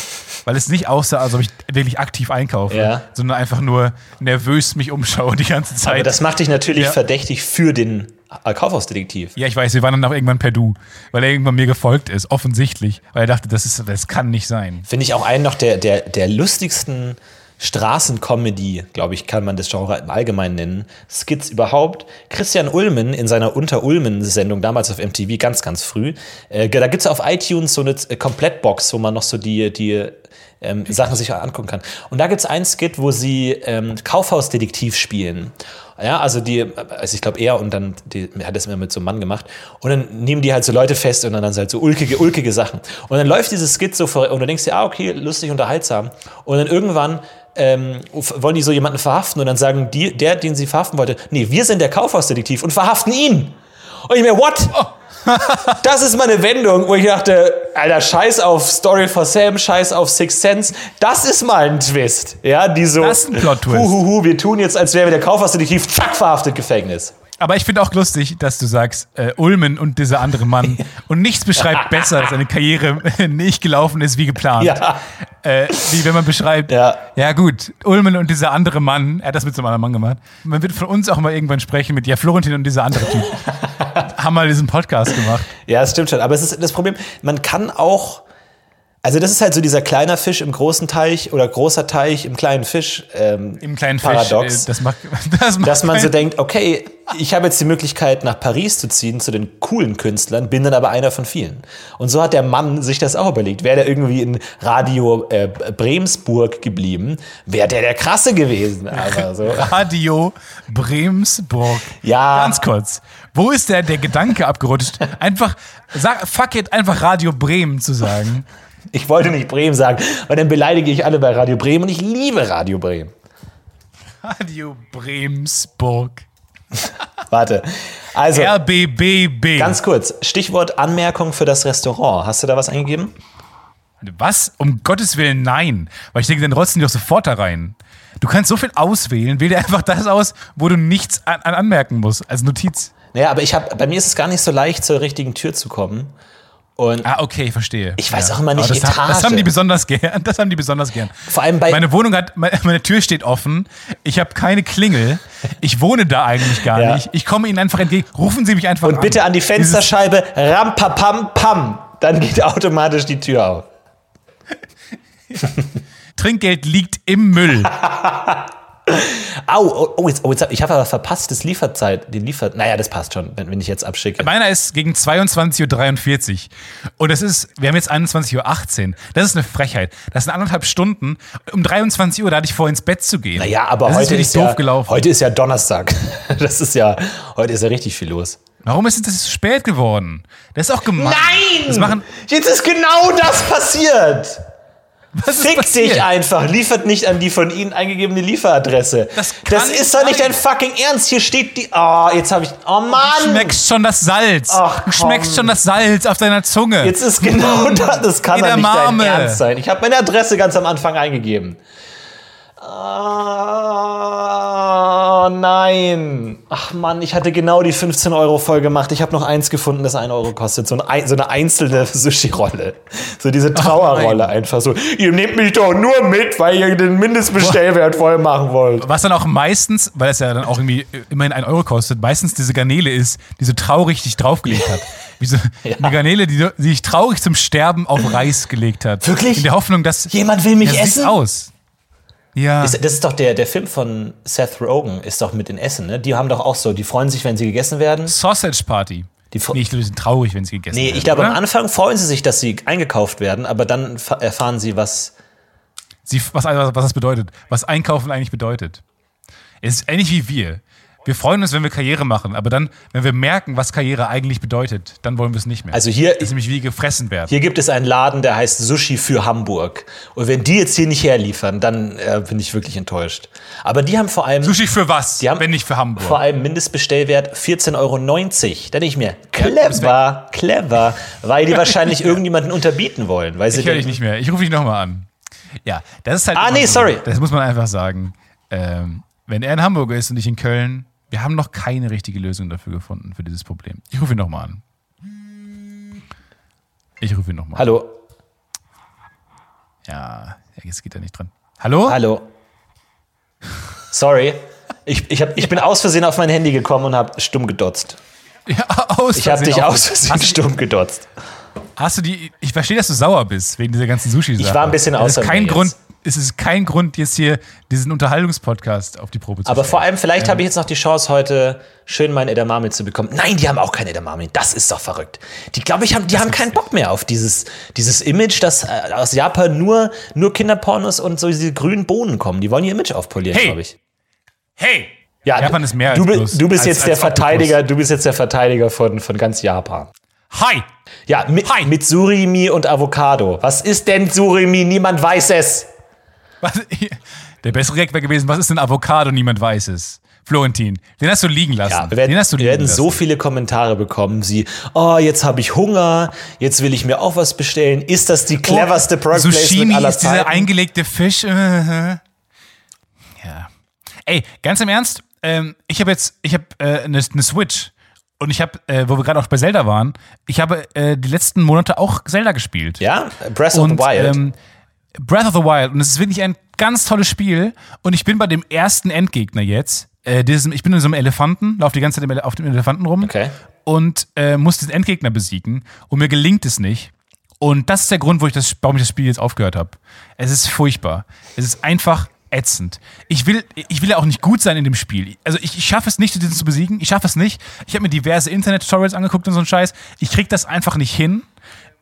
S2: Weil es nicht aussah, als ob ich wirklich aktiv einkaufe,
S1: Ja.
S2: sondern einfach nur nervös mich umschaue die ganze Zeit.
S1: Aber das macht dich natürlich
S2: Ja.
S1: verdächtig für den Kaufhausdetektiv.
S2: ja, ich weiß, wir waren dann auch irgendwann per Du, weil er irgendwann mir gefolgt ist, offensichtlich. Weil er dachte, das, ist, das kann nicht sein.
S1: Finde ich auch einen noch der, der, der lustigsten Straßencomedy, glaube ich, kann man das Genre im Allgemeinen nennen. Skits überhaupt. Christian Ulmen in seiner Unter-Ulmen-Sendung, damals auf MTV, ganz, ganz früh. Äh, da gibt es auf iTunes so eine äh, Komplettbox, wo man noch so die, die ähm, Sachen sich angucken kann. Und da gibt es einen Skit, wo sie ähm, Kaufhausdetektiv spielen. Ja, also die, also ich glaube er und dann, die, hat das immer mit so einem Mann gemacht. Und dann nehmen die halt so Leute fest und dann, dann halt so ulkige, ulkige Sachen. Und dann läuft dieses Skit so vor, und du denkst dir, ah, okay, lustig, unterhaltsam. Und dann irgendwann ähm, wollen die so jemanden verhaften und dann sagen die, der, den sie verhaften wollte, nee, wir sind der Kaufhausdetektiv und verhaften ihn. Und ich mir, what? [laughs] Das ist meine Wendung, wo ich dachte, Alter, scheiß auf Story for Sam, scheiß auf Six Sense. Das ist mal ein Twist. Ja, die so.
S2: Das ist ein Plot-Twist.
S1: Huhuhu, wir tun jetzt, als wären wir der Kaufhausdetektiv, zack, verhaftet, Gefängnis.
S2: Aber ich finde auch lustig, dass du sagst, äh, Ulmen und dieser andere Mann. [laughs] Und nichts beschreibt [laughs] besser, dass eine Karriere [laughs] nicht gelaufen ist wie geplant.
S1: Ja.
S2: Äh, wie wenn man beschreibt,
S1: Ja.
S2: ja gut, Ulmen und dieser andere Mann, er hat das mit so einem anderen Mann gemacht. Man wird von uns auch mal irgendwann sprechen mit, ja, Florentin und dieser andere Typ haben mal diesen Podcast gemacht.
S1: Ja, das stimmt schon. Aber es ist das Problem, man kann auch. Also, das ist halt so dieser kleiner Fisch im großen Teich oder großer Teich im kleinen Fisch. Ähm,
S2: Im kleinen
S1: Paradox.
S2: Fisch. Äh, das macht, [laughs] das macht
S1: dass man so denkt, okay, ich habe jetzt die Möglichkeit, nach Paris zu ziehen, zu den coolen Künstlern, bin dann aber einer von vielen. Und so hat der Mann sich das auch überlegt. Wäre der irgendwie in Radio äh, Bremsburg geblieben, wäre der der Krasse gewesen. Aber so. [laughs]
S2: Radio Bremsburg.
S1: Ja.
S2: Ganz kurz. Wo ist der, der Gedanke abgerutscht? Einfach, sag, fuck it, einfach Radio Bremen zu sagen.
S1: Ich wollte nicht Bremen sagen, weil dann beleidige ich alle bei Radio Bremen und ich liebe Radio Bremen.
S2: Radio Bremsburg. [laughs]
S1: Warte. Also,
S2: RBBB.
S1: ganz kurz, Stichwort Anmerkung für das Restaurant. Hast du da was eingegeben?
S2: Was? Um Gottes Willen, nein. Weil ich denke, dann rotzen die doch sofort da rein. Du kannst so viel auswählen, wähl dir einfach das aus, wo du nichts an, an anmerken musst, als Notiz.
S1: Naja, aber ich hab, bei mir ist es gar nicht so leicht, zur richtigen Tür zu kommen. Und
S2: Ah, okay, verstehe.
S1: Ich weiß auch immer nicht,
S2: Aber das, haben- das
S1: Etage.
S2: haben die besonders gern. [laughs] Das haben die besonders gern.
S1: vor allem bei.
S2: Meine Wohnung hat, meine, meine Tür steht offen. Ich habe keine Klingel. Ich wohne da eigentlich gar
S1: Ja.
S2: nicht. Ich komme Ihnen einfach entgegen. Rufen Sie mich einfach
S1: und
S2: an.
S1: bitte an die Fensterscheibe, ram, pa, pam, pam. Dann geht automatisch die Tür auf. [laughs]
S2: Trinkgeld liegt im Müll. [laughs]
S1: Au, oh, oh, jetzt, oh, jetzt ich habe aber verpasst, das Lieferzeit, die Liefert. Naja, das passt schon, wenn, wenn ich jetzt abschicke.
S2: Meiner ist gegen 22.43 Uhr. Und das ist, wir haben jetzt 21.18 Uhr. Das ist eine Frechheit. Das sind anderthalb Stunden. Um 23 Uhr, da hatte ich vor, ins Bett zu gehen.
S1: Naja, aber
S2: das
S1: heute
S2: ist
S1: ist,
S2: doof
S1: ja,
S2: gelaufen.
S1: heute ist ja Donnerstag. [laughs] Das ist ja, heute ist ja richtig viel los.
S2: Warum ist das so spät geworden? Das ist auch gemein. Das machen,
S1: Jetzt ist genau das passiert!
S2: Was
S1: Fick dich einfach. Liefert nicht an die von Ihnen eingegebene Lieferadresse.
S2: Das
S1: das ist doch nicht dein fucking Ernst. Hier steht die. Oh, jetzt habe ich. Oh
S2: Du
S1: Mann.
S2: schmeckst schon das Salz.
S1: Ach,
S2: du schmeckst
S1: komm.
S2: schon das Salz auf deiner Zunge.
S1: Jetzt ist genau das. Das kann doch nicht
S2: Edamame.
S1: dein Ernst sein. Ich habe meine Adresse ganz am Anfang eingegeben. Oh nein. Ach Mann, ich hatte genau die 15 Euro voll gemacht. Ich habe noch eins gefunden, das 1 Euro kostet. So, ein, so eine einzelne [laughs] Sushi-Rolle. So diese Trauerrolle einfach so. Ihr nehmt mich doch nur mit, weil ihr den Mindestbestellwert voll machen wollt.
S2: Was dann auch meistens, weil es ja dann auch irgendwie immerhin ein Euro kostet, meistens diese Garnele ist, die so traurig dich draufgelegt hat. [laughs] Wie so eine Garnele, die, die dich traurig zum Sterben auf Reis gelegt hat.
S1: Wirklich?
S2: In der Hoffnung, dass.
S1: Jemand will mich
S2: ja,
S1: essen?
S2: aus. Ja.
S1: Ist, das ist doch der, der Film von Seth Rogen, ist doch mit in Essen, ne? Die haben doch auch so, die freuen sich, wenn sie gegessen werden.
S2: Sausage Party.
S1: Die
S2: nee, ich glaube, die sind traurig, wenn sie gegessen
S1: Nee,
S2: werden.
S1: ich glaube,
S2: oder?
S1: am Anfang freuen sie sich, dass sie eingekauft werden, aber dann fa- erfahren sie, was.
S2: Sie, was, was das bedeutet. Was Einkaufen eigentlich bedeutet. Es ist ähnlich wie wir. Wir freuen uns, wenn wir Karriere machen, aber dann, wenn wir merken, was Karriere eigentlich bedeutet, dann wollen wir es nicht mehr.
S1: Also hier,
S2: das ist nämlich wie gefressen werden.
S1: hier gibt es einen Laden, der heißt Sushi für Hamburg. Und wenn die jetzt hier nicht herliefern, dann äh, bin ich wirklich enttäuscht. Aber die haben vor allem.
S2: Sushi für was,
S1: Die haben
S2: wenn nicht für Hamburg?
S1: Vor allem Mindestbestellwert 14,90 Euro. Da denke ich mir, clever, clever, weil die [laughs] wahrscheinlich irgendjemanden unterbieten wollen. Weil sie
S2: Ich höre dich nicht mehr. Ich rufe dich nochmal an. Ja, das ist halt.
S1: Ah, nee,
S2: so.
S1: sorry.
S2: Das muss man einfach sagen. Ähm, wenn er in Hamburg ist und ich in Köln, wir haben noch keine richtige Lösung dafür gefunden, für dieses Problem. Ich rufe ihn nochmal an. Ich rufe ihn nochmal an.
S1: Hallo,
S2: Ja, jetzt geht er nicht dran. Hallo?
S1: hallo. Sorry. Ich, ich, hab, ich bin aus Versehen auf mein Handy gekommen und habe stumm gedotzt.
S2: Ja, aus
S1: Ich habe
S2: Versehen
S1: dich aus Versehen [laughs] stumm gedotzt.
S2: hast du die. Ich verstehe, dass du sauer bist wegen dieser ganzen Sushi-Sache.
S1: Ich war ein bisschen außer
S2: ist kein
S1: mir
S2: Grund,
S1: jetzt.
S2: Es ist kein Grund, jetzt hier diesen Unterhaltungspodcast auf die Probe zu
S1: Aber
S2: stellen.
S1: vor allem, vielleicht habe ich jetzt noch die Chance, heute schön meinen Edamame zu bekommen. Nein, die haben auch keinen Edamame. Das ist doch verrückt. Die, glaube ich, haben, die haben keinen Bock mehr auf dieses, dieses Image, dass äh, aus Japan nur, nur Kinderpornos und so diese grünen Bohnen kommen. Die wollen ihr Image aufpolieren,
S2: Hey!
S1: glaube ich.
S2: Hey!
S1: Ja,
S2: Japan ist mehr
S1: du,
S2: als
S1: bi-
S2: bloß-
S1: du bist
S2: als-
S1: jetzt
S2: als
S1: der
S2: Oktopus.
S1: Verteidiger, du bist jetzt der Verteidiger von, von ganz Japan.
S2: Hi!
S1: Ja, mit,
S2: Hi.
S1: mit Surimi und Avocado. Was ist denn Surimi? Niemand weiß es.
S2: Was, der bessere Gag wäre gewesen, was ist denn Avocado? Niemand weiß es. Florentin, den hast du liegen lassen.
S1: Ja, wir werden, wir werden so viele Kommentare bekommen. Sie, oh, jetzt habe ich Hunger, jetzt will ich mir auch was bestellen. Ist das die cleverste Product Placement
S2: Sushimi
S1: aller
S2: ist dieser eingelegte Fisch. äh, ja. Ey, ganz im Ernst, ähm, ich habe jetzt, ich habe äh, eine eine Switch und ich habe, äh, wo wir gerade auch bei Zelda waren, ich habe äh, die letzten Monate auch Zelda gespielt.
S1: Ja, Breath of the Wild.
S2: Ähm, Breath of the Wild. Und es ist wirklich ein ganz tolles Spiel. Und ich bin bei dem ersten Endgegner jetzt. Äh, diesem, ich bin in so einem Elefanten, laufe die ganze Zeit auf dem Elefanten rum
S1: Okay.
S2: und äh, muss den Endgegner besiegen. Und mir gelingt es nicht. Und das ist der Grund, wo ich das, warum ich das Spiel jetzt aufgehört habe. Es ist furchtbar. Es ist einfach ätzend. Ich will, ich will ja auch nicht gut sein in dem Spiel. Also ich, ich schaffe es nicht, diesen zu besiegen. Ich schaffe es nicht. Ich habe mir diverse Internet-Tutorials angeguckt und so ein Scheiß. Ich krieg das einfach nicht hin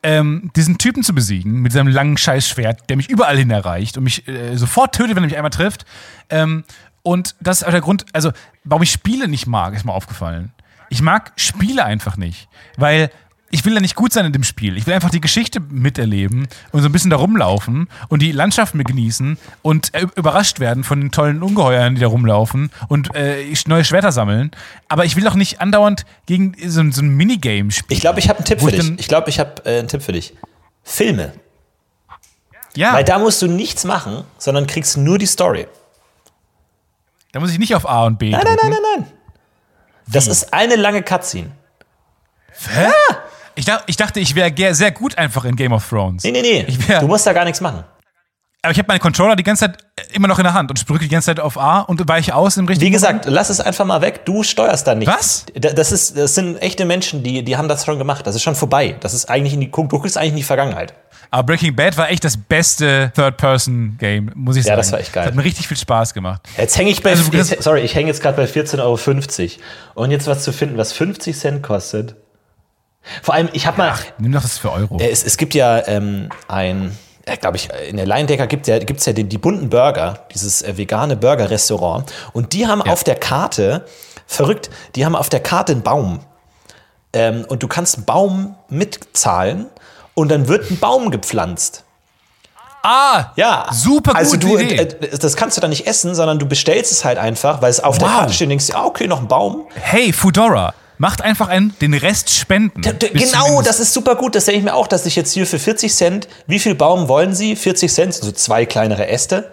S2: ähm, diesen Typen zu besiegen mit seinem langen Scheißschwert, der mich überall hin erreicht und mich äh, sofort tötet, wenn er mich einmal trifft. Ähm, und das ist auch der Grund, also warum ich Spiele nicht mag, ist mir aufgefallen. Ich mag Spiele einfach nicht, weil ich will ja nicht gut sein in dem Spiel. Ich will einfach die Geschichte miterleben und so ein bisschen da rumlaufen und die Landschaft mir genießen und äh, überrascht werden von den tollen Ungeheuern, die da rumlaufen und äh, neue Schwerter sammeln. Aber ich will auch nicht andauernd gegen so, ein- so ein Minigame spielen.
S1: ich glaube, ich habe einen Tipp für
S2: ich
S1: dich. Ich glaube, ich habe äh, einen Tipp für dich. Filme.
S2: ja.
S1: Weil da musst du nichts machen, sondern kriegst nur die Story.
S2: Da muss ich nicht auf A und B.
S1: Nein, nein, nein, nein, nein. Das ist eine lange Cutscene.
S2: Hä? Ich, dach, ich dachte, ich wäre sehr gut einfach in Game of Thrones.
S1: Nee, nee, nee.
S2: Wär-
S1: du musst da gar nichts machen.
S2: Aber ich habe meinen Controller die ganze Zeit äh, immer noch in der Hand und ich drücke die ganze Zeit auf A und weiche aus im richtigen
S1: Wie gesagt, lass es einfach mal weg. Du steuerst da nicht.
S2: Was?
S1: Da- Das, ist, das sind echte Menschen, die, die haben das schon gemacht. Das ist schon vorbei. Das ist eigentlich in die, du guckst eigentlich in die Vergangenheit.
S2: Aber Breaking Bad war echt das beste Third-Person-Game, muss ich
S1: Ja,
S2: sagen.
S1: das war echt geil.
S2: Das hat mir richtig viel Spaß gemacht.
S1: Jetzt hänge ich bei,
S2: Also,
S1: jetzt, sorry, ich hänge jetzt gerade bei 14,50 Euro. Und jetzt was zu finden, was 50 Cent kostet. Vor allem, ich habe mal,
S2: Nimm doch das für Euro.
S1: Äh, Es, es gibt ja ähm, ein, äh, glaube ich, in der Leindecker gibt es ja, gibt's ja die, die bunten Burger, dieses äh, vegane Burger-Restaurant. Und die haben auf der Karte, verrückt, die haben auf der Karte einen Baum. Ähm, und du kannst einen Baum mitzahlen und dann wird ein Baum gepflanzt.
S2: Ah,
S1: Ja.
S2: super
S1: also du,
S2: Idee.
S1: äh, Das kannst du dann nicht essen, sondern du bestellst es halt einfach, weil es auf der
S2: Wow.
S1: Karte steht und denkst, ah, okay, noch ein Baum.
S2: hey, Foodora, macht einfach einen, den Rest spenden.
S1: D- Genau, das ist super gut. Das denke ich mir auch, dass ich jetzt hier für 40 Cent, wie viel Baum wollen Sie? 40 Cent, so zwei kleinere Äste.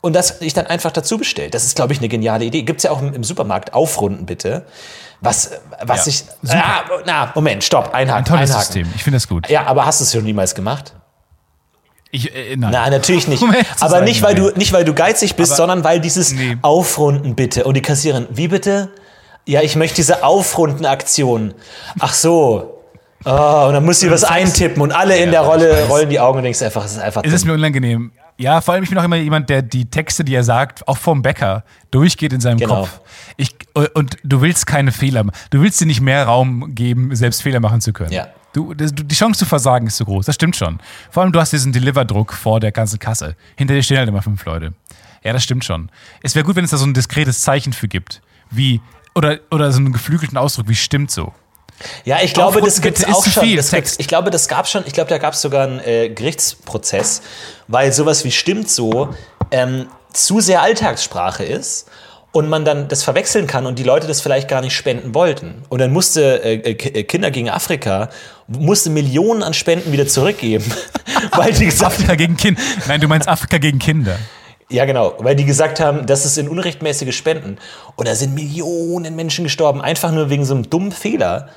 S1: Und das ich dann einfach dazu bestellt. Das ist, glaube ich, eine geniale Idee. Gibt es ja auch im, im Supermarkt. Aufrunden bitte. Was, was
S2: Ja,
S1: ich.
S2: super.
S1: Ah, na, Moment, stopp, einhaken.
S2: Ein tolles
S1: einhaken.
S2: System. Ich finde das gut.
S1: Ja, aber hast du es schon niemals gemacht?
S2: Ich, äh, nein.
S1: Nein, natürlich nicht. [laughs]
S2: Um
S1: Aber nicht, weil
S2: nein.
S1: du, nicht, weil du geizig bist,
S2: Aber-
S1: sondern weil dieses
S2: Nee.
S1: Aufrunden bitte. Und die Kassiererin, wie bitte? Ja, ich möchte diese Aufrunden-Aktion. Ach so. Oh, und dann muss sie was eintippen und alle in der Rolle rollen die Augen und denkst einfach, es ist einfach
S2: Es ist mir unangenehm. Ja, vor allem, ich bin auch immer jemand, der die Texte, die er sagt, auch vom Bäcker durchgeht in seinem
S1: Genau.
S2: Kopf. Ich, und du willst keine Fehler machen. Du willst dir nicht mehr Raum geben, selbst Fehler machen zu können.
S1: Ja.
S2: Du, die Chance zu versagen ist zu groß. Das stimmt schon. Vor allem, du hast diesen Deliver-Druck vor der ganzen Kasse. Hinter dir stehen halt immer fünf Leute. Ja, das stimmt schon. Es wäre gut, wenn es da so ein diskretes Zeichen für gibt. Wie, oder, oder so einen geflügelten Ausdruck, wie stimmt so.
S1: Ja, ich glaube, das gibt es auch schon. Das gibt's- ich glaube, das gab schon, ich glaube, da gab es sogar einen äh, Gerichtsprozess, weil sowas wie stimmt so ähm, zu sehr Alltagssprache ist und man dann das verwechseln kann und die Leute das vielleicht gar nicht spenden wollten. Und dann musste äh, äh, äh, Kinder gegen Afrika musste Millionen an Spenden wieder zurückgeben, [laughs] weil die gesagt
S2: Afrika gegen Kinder. Nein, du meinst Afrika gegen Kinder.
S1: Ja, genau, weil die gesagt haben, das sind unrechtmäßige Spenden. Und da sind Millionen Menschen gestorben, einfach nur wegen so einem dummen Fehler.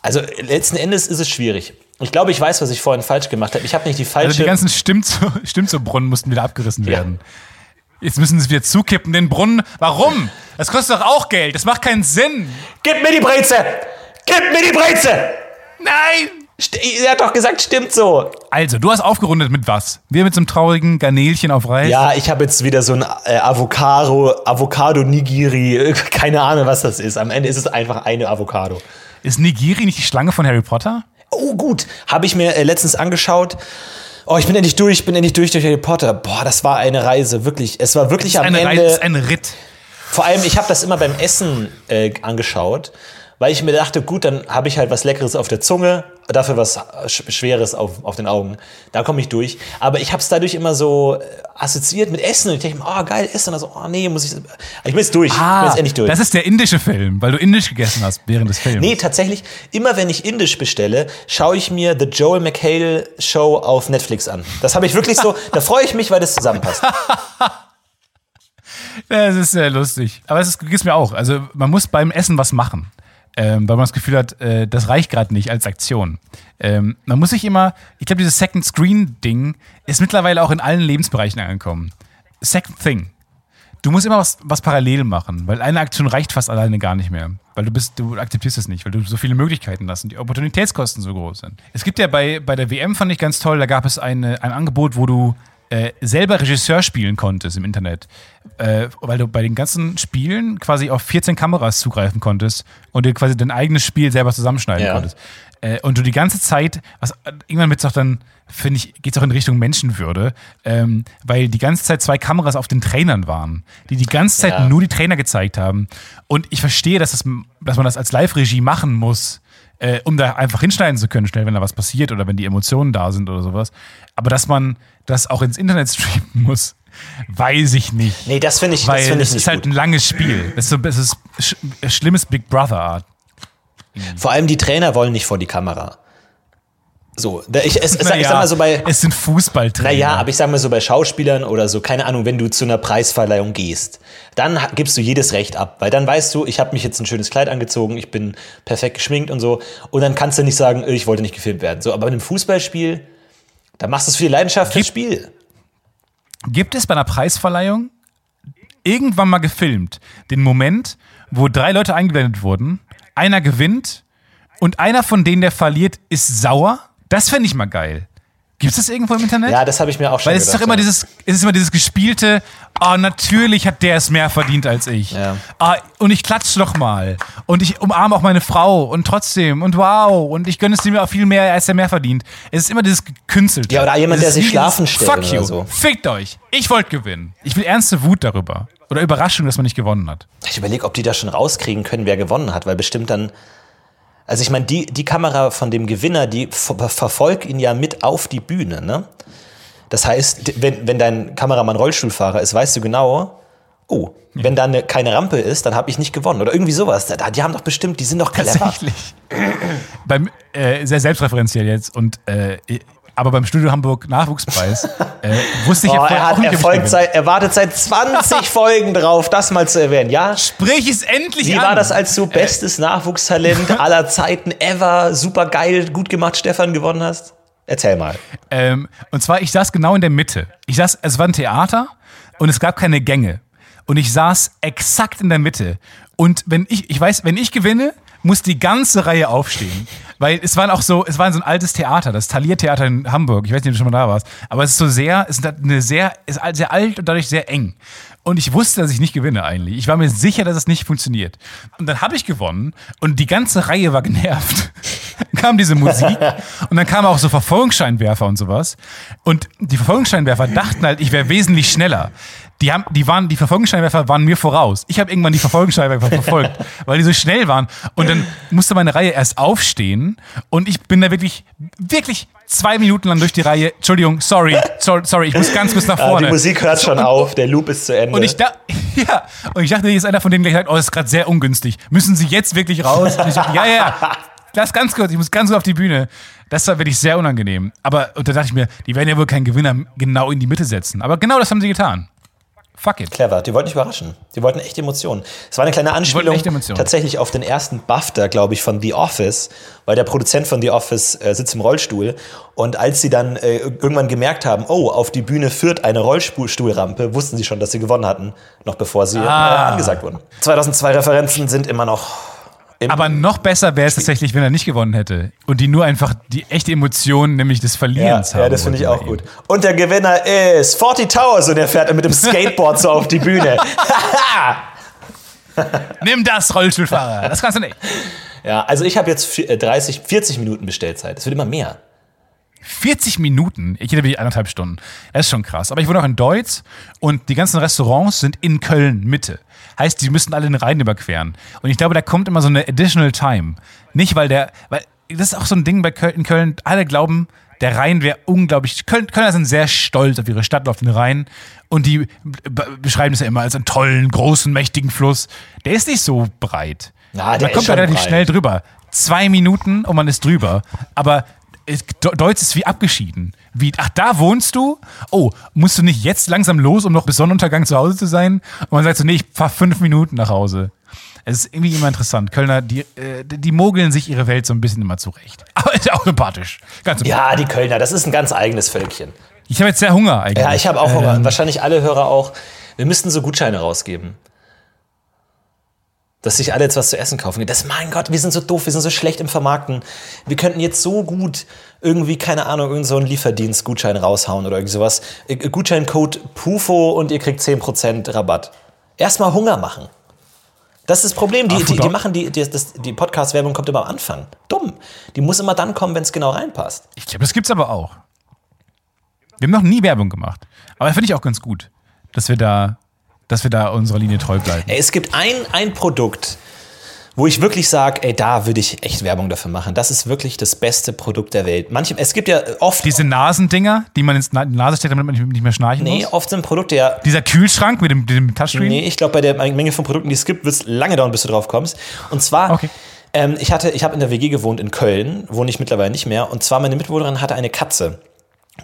S1: Also letzten Endes ist es schwierig. Ich glaube, ich weiß, was ich vorhin falsch gemacht habe. Ich habe nicht die falsche.
S2: Also die ganzen stimmt so, [laughs] stimmt so Brunnen mussten wieder abgerissen werden. Jetzt müssen sie wieder zukippen, den Brunnen. Warum? Das kostet doch auch Geld. Das macht keinen Sinn.
S1: Gib mir die Breze! Gib mir die Breze!
S2: Nein!
S1: Er hat doch gesagt, stimmt so.
S2: Also, du hast aufgerundet mit was? Wir mit so einem traurigen Garnelchen auf Reis?
S1: Ja, ich habe jetzt wieder so ein äh, Avocado, Avocado Nigiri, keine Ahnung, was das ist. Am Ende ist es einfach eine Avocado.
S2: Ist Nigiri nicht die Schlange von Harry Potter?
S1: Oh, gut. Habe ich mir äh, letztens angeschaut. Oh, ich bin endlich durch, ich bin endlich durch durch Harry Potter. Boah, das war eine Reise, wirklich. Es war wirklich am
S2: Eine
S1: Ende.
S2: Reis, ist ein Ritt.
S1: Vor allem, ich habe das immer beim Essen äh, angeschaut, weil ich mir dachte, gut, dann habe ich halt was Leckeres auf der Zunge, dafür was Sch Schweres auf, auf den Augen. Da komme ich durch. Aber ich habe es dadurch immer so äh, assoziiert mit Essen. Und ich denke oh, geil, Essen. Und dann so, oh nee, muss ich. Ich bin jetzt durch. ich bin jetzt endlich durch.
S2: Ah, das ist der indische Film, weil du indisch gegessen hast während des Films.
S1: Nee, tatsächlich, immer wenn ich Indisch bestelle, schaue ich mir The Joel McHale Show auf Netflix an. Das habe ich wirklich so, da freue ich mich, weil das zusammenpasst. [laughs]
S2: Das ist sehr lustig. Aber es geht mir auch. Also man muss beim Essen was machen. Ähm, weil man das Gefühl hat, äh, das reicht gerade nicht als Aktion. Ähm, man muss sich immer, ich glaube, dieses Second Screen-Ding ist mittlerweile auch in allen Lebensbereichen angekommen. Second Thing. Du musst immer was, was parallel machen, weil eine Aktion reicht fast alleine gar nicht mehr. Weil du bist, du akzeptierst es nicht, weil du so viele Möglichkeiten hast und die Opportunitätskosten so groß sind. Es gibt ja bei, bei der WM, fand ich ganz toll, da gab es eine, ein Angebot, wo du äh, selber Regisseur spielen konntest im Internet. Äh, weil du bei den ganzen Spielen quasi auf 14 Kameras zugreifen konntest und dir quasi dein eigenes Spiel selber zusammenschneiden
S1: Ja.
S2: konntest. Äh, und du die ganze Zeit, was irgendwann wird es auch dann, finde ich, geht es auch in Richtung Menschenwürde, ähm, weil die ganze Zeit zwei Kameras auf den Trainern waren, die die ganze Zeit
S1: Ja.
S2: nur die Trainer gezeigt haben. Und ich verstehe, dass, das, dass man das als Live-Regie machen muss, äh, um da einfach hinschneiden zu können, schnell, wenn da was passiert oder wenn die Emotionen da sind oder sowas. Aber dass man das auch ins Internet [laughs] streamen muss, weiß ich nicht.
S1: Nee, das finde ich, das finde ich nicht
S2: ist halt
S1: gut.
S2: ein langes Spiel. Es ist, so, es ist sch schlimmes Big Brother Art.
S1: Vor allem die Trainer wollen nicht vor die Kamera. So, ich, es, sag, ich sag mal so bei,
S2: es sind Fußballtrainer.
S1: naja, aber ich sag mal so bei Schauspielern oder so, keine Ahnung, wenn du zu einer Preisverleihung gehst, dann gibst du jedes Recht ab, weil dann weißt du, ich habe mich jetzt ein schönes Kleid angezogen, ich bin perfekt geschminkt und so, und dann kannst du nicht sagen, ich wollte nicht gefilmt werden. So, aber bei einem Fußballspiel, da machst du es für die Leidenschaft fürs Spiel.
S2: Gibt es bei einer Preisverleihung irgendwann mal gefilmt den Moment, wo drei Leute eingeblendet wurden, einer gewinnt und einer von denen, der verliert, ist sauer? Das fände ich mal geil. Gibt es das irgendwo im Internet?
S1: Ja, das habe ich mir auch schon
S2: Weil es ist doch
S1: gedacht,
S2: immer
S1: ja.
S2: dieses, es ist immer dieses gespielte, oh, natürlich hat der es mehr verdient als ich.
S1: Ja.
S2: Ah, und ich klatsch noch mal. Und ich umarme auch meine Frau und trotzdem und wow. Und ich gönne es ihm auch viel mehr, als er mehr verdient. Es ist immer dieses gekünstelte.
S1: Ja, oder jemand, der sich schlafen stellt
S2: Fuck you.
S1: so.
S2: Fickt euch. Ich wollte gewinnen. Ich will ernste Wut darüber. Oder Überraschung, dass man nicht gewonnen hat.
S1: Ich überlege, ob die das schon rauskriegen können, wer gewonnen hat, weil bestimmt dann. Also ich meine, die, die Kamera von dem Gewinner, die ver verfolgt ihn ja mit auf die Bühne, ne? Das heißt, wenn, wenn dein Kameramann Rollstuhlfahrer ist, weißt du genau, oh, wenn da eine, keine Rampe ist, dann habe ich nicht gewonnen. Oder irgendwie sowas. Da- Die haben doch bestimmt, die sind doch clever.
S2: Tatsächlich. beim, äh, sehr selbstreferenziell jetzt. Und, äh, aber beim Studio Hamburg Nachwuchspreis äh, wusste ich
S1: Oh,
S2: ja vorher
S1: er, hat,
S2: auch nicht,
S1: er, folgt seit, er wartet seit 20 [laughs] Folgen drauf, das mal zu erwähnen. Ja,
S2: Sprich es endlich
S1: wie
S2: an.
S1: war das, als du bestes Nachwuchstalent [laughs] aller Zeiten ever, super geil, gut gemacht, Stefan, gewonnen hast? Erzähl mal.
S2: Ähm, und zwar, ich saß genau in der Mitte. Ich saß, es war ein Theater und es gab keine Gänge. Und ich saß exakt in der Mitte. Und wenn ich, ich weiß, wenn ich gewinne, muss die ganze Reihe aufstehen. Weil es waren auch so, es war so ein altes Theater, das Thalia-Theater in Hamburg. Ich weiß nicht, ob du schon mal da warst. Aber es ist so sehr, es ist eine sehr, ist sehr alt und dadurch sehr eng. Und ich wusste, dass ich nicht gewinne eigentlich. Ich war mir sicher, dass es nicht funktioniert. Und dann habe ich gewonnen und die ganze Reihe war genervt. Dann [laughs] kam diese Musik und dann kamen auch so Verfolgungsscheinwerfer und sowas. Und die Verfolgungsscheinwerfer dachten halt, ich wäre wesentlich schneller. Die, haben, die, waren, die Verfolgungsscheinwerfer waren mir voraus. Ich habe irgendwann die Verfolgungsscheinwerfer [laughs] verfolgt, weil die so schnell waren. Und dann musste meine Reihe erst aufstehen und ich bin da wirklich, wirklich zwei Minuten lang durch die Reihe. Entschuldigung, sorry, sorry, sorry ich muss ganz bis nach
S1: Ah,
S2: vorne.
S1: die Musik hört schon auf, der Loop ist zu Ende.
S2: Und ich, da, [laughs] ja, und ich dachte, hier ist einer von denen gleich sagt, oh, das ist gerade sehr ungünstig. Müssen Sie jetzt wirklich raus? Und ich dachte, ja, ja, ja. Lass ganz kurz, ich muss ganz kurz auf die Bühne. Das war wirklich sehr unangenehm. Aber, und da dachte ich mir, die werden ja wohl keinen Gewinner genau in die Mitte setzen. Aber genau das haben sie getan. Fuck it.
S1: Clever, die wollten nicht überraschen. Die wollten echt Emotionen. Es war eine kleine Anspielung
S2: echt Emotionen.
S1: tatsächlich auf den ersten BAFTA, glaube ich, von The Office, weil der Produzent von The Office äh, sitzt im Rollstuhl und als sie dann äh, irgendwann gemerkt haben, oh, auf die Bühne führt eine Rollstuhlrampe, wussten sie schon, dass sie gewonnen hatten, noch bevor sie
S2: Ah.
S1: äh, angesagt wurden. 2002 Referenzen sind immer noch
S2: Aber noch besser wäre es tatsächlich, wenn er nicht gewonnen hätte. Und die nur einfach die echte Emotion, nämlich des
S1: ja,
S2: Verlierens haben.
S1: ja, das finde ich auch gut. Und der Gewinner ist 40 Towers und er fährt mit dem Skateboard so auf die Bühne. [laughs] [laughs]
S2: Nimm das, Rollstuhlfahrer. Das kannst du nicht.
S1: Ja, also ich habe jetzt vi- äh, 30, 40 Minuten Bestellzeit. Es wird immer mehr.
S2: 40 Minuten? Ich hätte wirklich anderthalb Stunden. Das ist schon krass. Aber ich wohne auch in Deutz und die ganzen Restaurants sind in Köln Mitte. Heißt, die müssten alle den Rhein überqueren. Und ich glaube, da kommt immer so eine additional time. Nicht, weil der, weil das ist auch so ein Ding bei Köln, in Köln. Alle glauben, der Rhein wäre unglaublich. Köln, Kölner sind sehr stolz auf ihre Stadt, auf den Rhein. Und die be- beschreiben es ja immer als einen tollen, großen, mächtigen Fluss. Der ist nicht so breit.
S1: Na, der
S2: man kommt da relativ
S1: breit.
S2: schnell drüber. Zwei Minuten und man ist drüber. Aber Deutsch ist wie abgeschieden. Wie, ach, da wohnst du? Oh, musst du nicht jetzt langsam los, um noch bis Sonnenuntergang zu Hause zu sein? Und man sagt so, nee, ich fahr fünf Minuten nach Hause. Es ist irgendwie immer interessant. Kölner, die, äh, die mogeln sich ihre Welt so ein bisschen immer zurecht. [laughs] Aber ist auch sympathisch. Ganz sympathisch.
S1: Ja, die Kölner, das ist ein ganz eigenes Völkchen.
S2: Ich habe jetzt sehr Hunger eigentlich.
S1: Ja, ich habe auch Hunger.
S2: Ähm,
S1: Wahrscheinlich alle Hörer auch. Wir müssten so Gutscheine rausgeben. Dass sich alle jetzt was zu essen kaufen. Das, mein Gott, wir sind so doof, wir sind so schlecht im Vermarkten. Wir könnten jetzt so gut irgendwie, keine Ahnung, irgendeinen so einen Lieferdienst-Gutschein raushauen oder irgendwie sowas. Äh, Gutscheincode PUFO und ihr kriegt 10% Rabatt. Erstmal Hunger machen. Das ist das Problem. Die,
S2: Ach,
S1: die, die machen die, die, die Podcast-Werbung kommt immer am Anfang. Dumm. Die muss immer dann kommen, wenn es genau reinpasst.
S2: Ich glaube, das gibt's aber auch. Wir haben noch nie Werbung gemacht. Aber finde ich auch ganz gut, dass wir da, dass wir da unserer Linie treu bleiben.
S1: Ey, es gibt ein, ein Produkt, wo ich wirklich sage, ey, da würde ich echt Werbung dafür machen. Das ist wirklich das beste Produkt der Welt. Manche, es gibt ja oft,
S2: Diese Nasendinger, die man ins Na- in die Nase steckt, damit man nicht- mehr schnarchen
S1: nee,
S2: muss.
S1: oft sind Produkte ja,
S2: Dieser Kühlschrank mit dem, dem Touchscreen.
S1: nee, ich glaube, bei der Menge von Produkten, die es gibt, wird es lange dauern, bis du drauf kommst. Und zwar,
S2: Okay.
S1: ähm, ich hatte, ich habe in der WG gewohnt in Köln, wohne ich mittlerweile nicht mehr. Und zwar meine Mitbewohnerin hatte eine Katze.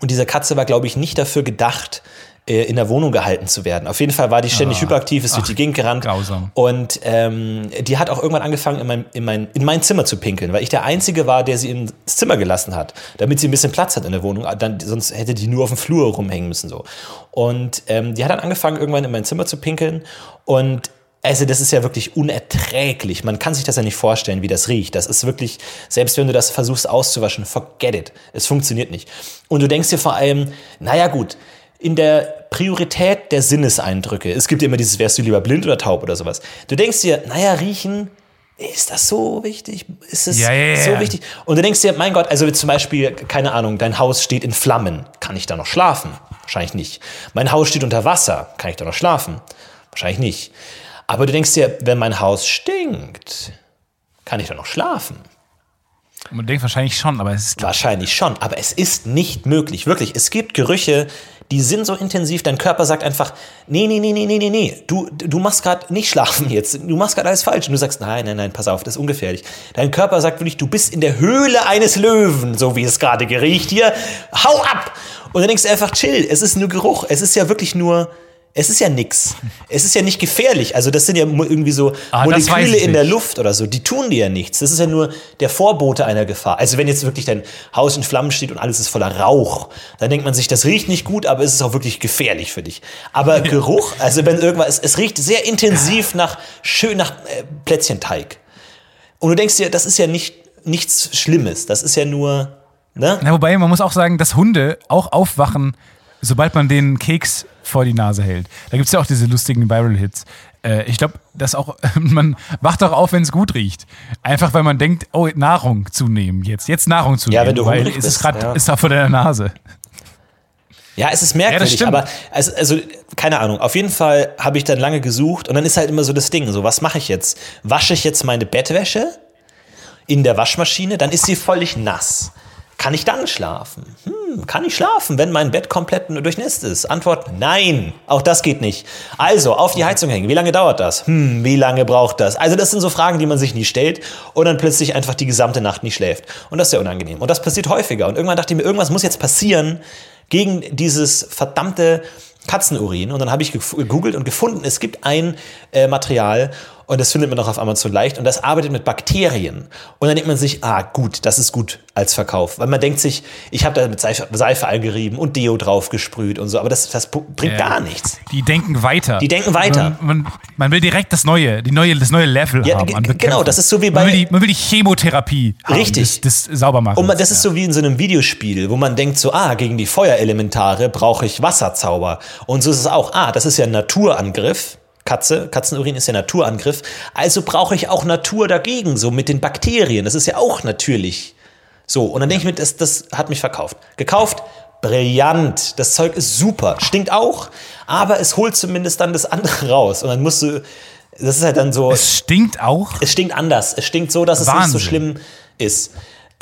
S1: Und diese Katze war, glaube ich, nicht dafür gedacht, in der Wohnung gehalten zu werden. Auf jeden Fall war die ständig hyperaktiv, ist durch die Gegend gerannt.
S2: Ah. grausam.
S1: Und ähm, die hat auch irgendwann angefangen, in mein, in, mein, in mein Zimmer zu pinkeln, weil ich der Einzige war, der sie ins Zimmer gelassen hat, damit sie ein bisschen Platz hat in der Wohnung. Dann, sonst hätte die nur auf dem Flur rumhängen müssen. so. Und ähm, die hat dann angefangen, irgendwann in mein Zimmer zu pinkeln. Und also das ist ja wirklich unerträglich. Man kann sich das ja nicht vorstellen, wie das riecht. Das ist wirklich, selbst wenn du das versuchst auszuwaschen, forget it. Es funktioniert nicht. Und du denkst dir vor allem, naja gut, in der Priorität der Sinneseindrücke, es gibt ja immer dieses, wärst du lieber blind oder taub oder sowas. Du denkst dir, naja, riechen, ist das so wichtig? Ist es
S2: Ja, ja, ja,
S1: so wichtig? Und du denkst dir, mein Gott, also zum Beispiel, keine Ahnung, dein Haus steht in Flammen. Kann ich da noch schlafen? Wahrscheinlich nicht. Mein Haus steht unter Wasser. Kann ich da noch schlafen? Wahrscheinlich nicht. Aber du denkst dir, wenn mein Haus stinkt, kann ich da noch schlafen?
S2: Man denkt wahrscheinlich schon, aber es ist
S1: Wahrscheinlich schon, aber es ist nicht möglich. Wirklich, es gibt Gerüche, die sind so intensiv, dein Körper sagt einfach, nee, nee, nee, nee, nee, nee, nee, du, du machst gerade nicht schlafen jetzt, du machst gerade alles falsch. Und du sagst, nein, nein, nein, pass auf, das ist ungefährlich. Dein Körper sagt wirklich, du bist in der Höhle eines Löwen, so wie es gerade geriecht hier, hau ab! Und dann denkst du einfach, chill, es ist nur Geruch, es ist ja wirklich nur... Es ist ja nix. Es ist ja nicht gefährlich. Also das sind ja irgendwie so
S2: Ah,
S1: Moleküle in der. Luft oder so. Die tun dir ja nichts. Das ist ja nur der Vorbote einer Gefahr. Also wenn jetzt wirklich dein Haus in Flammen steht und alles ist voller Rauch, dann denkt man sich, das riecht nicht gut, aber es ist auch wirklich gefährlich für dich. Aber Geruch, also wenn irgendwas, es, es riecht sehr intensiv nach schön nach äh, Plätzchenteig. Und du denkst dir, das ist ja nicht nichts Schlimmes. Das ist ja nur, ne?
S2: Na, wobei, man muss auch sagen, dass Hunde auch aufwachen, sobald man den Keks vor die Nase hält. Da gibt es ja auch diese lustigen Viral-Hits. Äh, ich glaube, dass auch, [laughs] man wacht auch auf, wenn es gut riecht. Einfach, weil man denkt, oh, Nahrung zu nehmen jetzt. Jetzt Nahrung zu
S1: Ja,
S2: nehmen.
S1: wenn du
S2: weil es ist
S1: bist,
S2: gerade,
S1: ja.
S2: ist da vor deiner Nase.
S1: Ja, es ist merkwürdig,
S2: stimmt.
S1: aber also, also keine Ahnung. Auf jeden Fall habe ich dann lange gesucht und dann ist halt immer so das Ding, so was mache ich jetzt? Wasche ich jetzt meine Bettwäsche in der Waschmaschine, dann ist sie völlig nass. Kann ich dann schlafen? Hm, kann ich schlafen, wenn mein Bett komplett durchnässt ist? Antwort: Nein, auch das geht nicht. Also auf die Heizung hängen. Wie lange dauert das? Hm, wie lange braucht das? Also das sind so Fragen, die man sich nie stellt und dann plötzlich einfach die gesamte Nacht nicht schläft. Und das ist sehr unangenehm. Und das passiert häufiger. Und irgendwann dachte ich mir, irgendwas muss jetzt passieren gegen dieses verdammte Katzenurin. Und dann habe ich gegoogelt und gefunden, es gibt ein äh, Material und das findet man auch auf Amazon leicht und das arbeitet mit Bakterien. Und dann denkt man sich, ah gut, das ist gut als Verkauf. Weil man denkt sich, ich habe da mit Seife, Seife eingerieben und Deo drauf gesprüht und so, aber das, das bringt
S2: Ja.
S1: gar nichts.
S2: Die denken weiter.
S1: Die denken weiter.
S2: Man, man, man will direkt das neue, die neue, das neue Level
S1: Ja,
S2: haben.
S1: genau, das ist so wie
S2: man
S1: bei-
S2: will, die, man will die Chemotherapie
S1: Richtig.
S2: des, des Saubermachens.
S1: Und man, das ist so wie in so einem Videospiel, wo man denkt so, ah, gegen die Feuerelementare brauche ich Wasserzauber. Und so ist es auch, ah, das ist ja ein Naturangriff. Katze, Katzenurin ist ja Naturangriff. Also brauche ich auch Natur dagegen, so mit den Bakterien. Das ist ja auch natürlich. So, und dann denke ich mir, das, das hat mich verkauft. Gekauft, brillant. Das Zeug ist super. Stinkt auch, aber es holt zumindest dann das andere [laughs] raus. Und dann musst du, das ist halt dann so.
S2: Es stinkt auch.
S1: Es stinkt anders. Es stinkt so, dass es nicht so
S2: Wahnsinn.
S1: schlimm ist.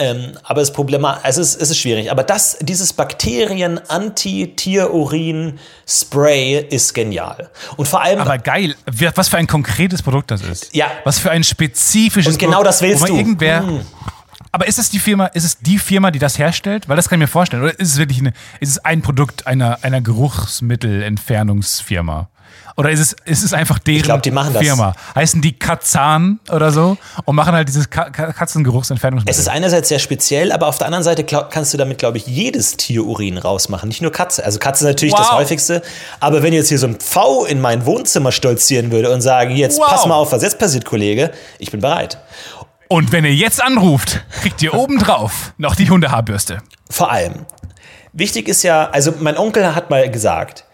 S1: Ähm, aber es ist problematisch, es ist, es ist schwierig. Aber das, dieses Bakterien-Anti-Tierurin-Spray ist genial. Und vor allem,
S2: Aber geil, was für ein konkretes Produkt das ist.
S1: Ja.
S2: Was für ein spezifisches
S1: Und genau
S2: Produkt,
S1: das willst du. Hm.
S2: Irgendwer, Aber ist es die Firma, ist es die Firma, die das herstellt? Weil das kann ich mir vorstellen. Oder ist es wirklich eine, ist es ein Produkt einer, einer Geruchsmittelentfernungsfirma? Oder ist es, ist es einfach deren
S1: glaub, die machen das.
S2: Firma? Heißen die Katzan oder so und machen halt dieses Ka Ka Katzengeruchsentfernungsmittel?
S1: es ist einerseits sehr speziell, aber auf der anderen Seite kannst du damit, glaube ich, jedes Tierurin rausmachen. Nicht nur Katze. Also Katze ist natürlich das
S2: Wow.
S1: häufigste. Aber wenn jetzt hier so ein Pfau in mein Wohnzimmer stolzieren würde und sagen, jetzt
S2: Wow.
S1: pass mal auf, was jetzt passiert, Kollege, ich bin bereit.
S2: Und wenn ihr jetzt anruft, kriegt ihr obendrauf noch die Hundehaarbürste.
S1: Vor allem. Wichtig ist ja, also mein Onkel hat mal gesagt,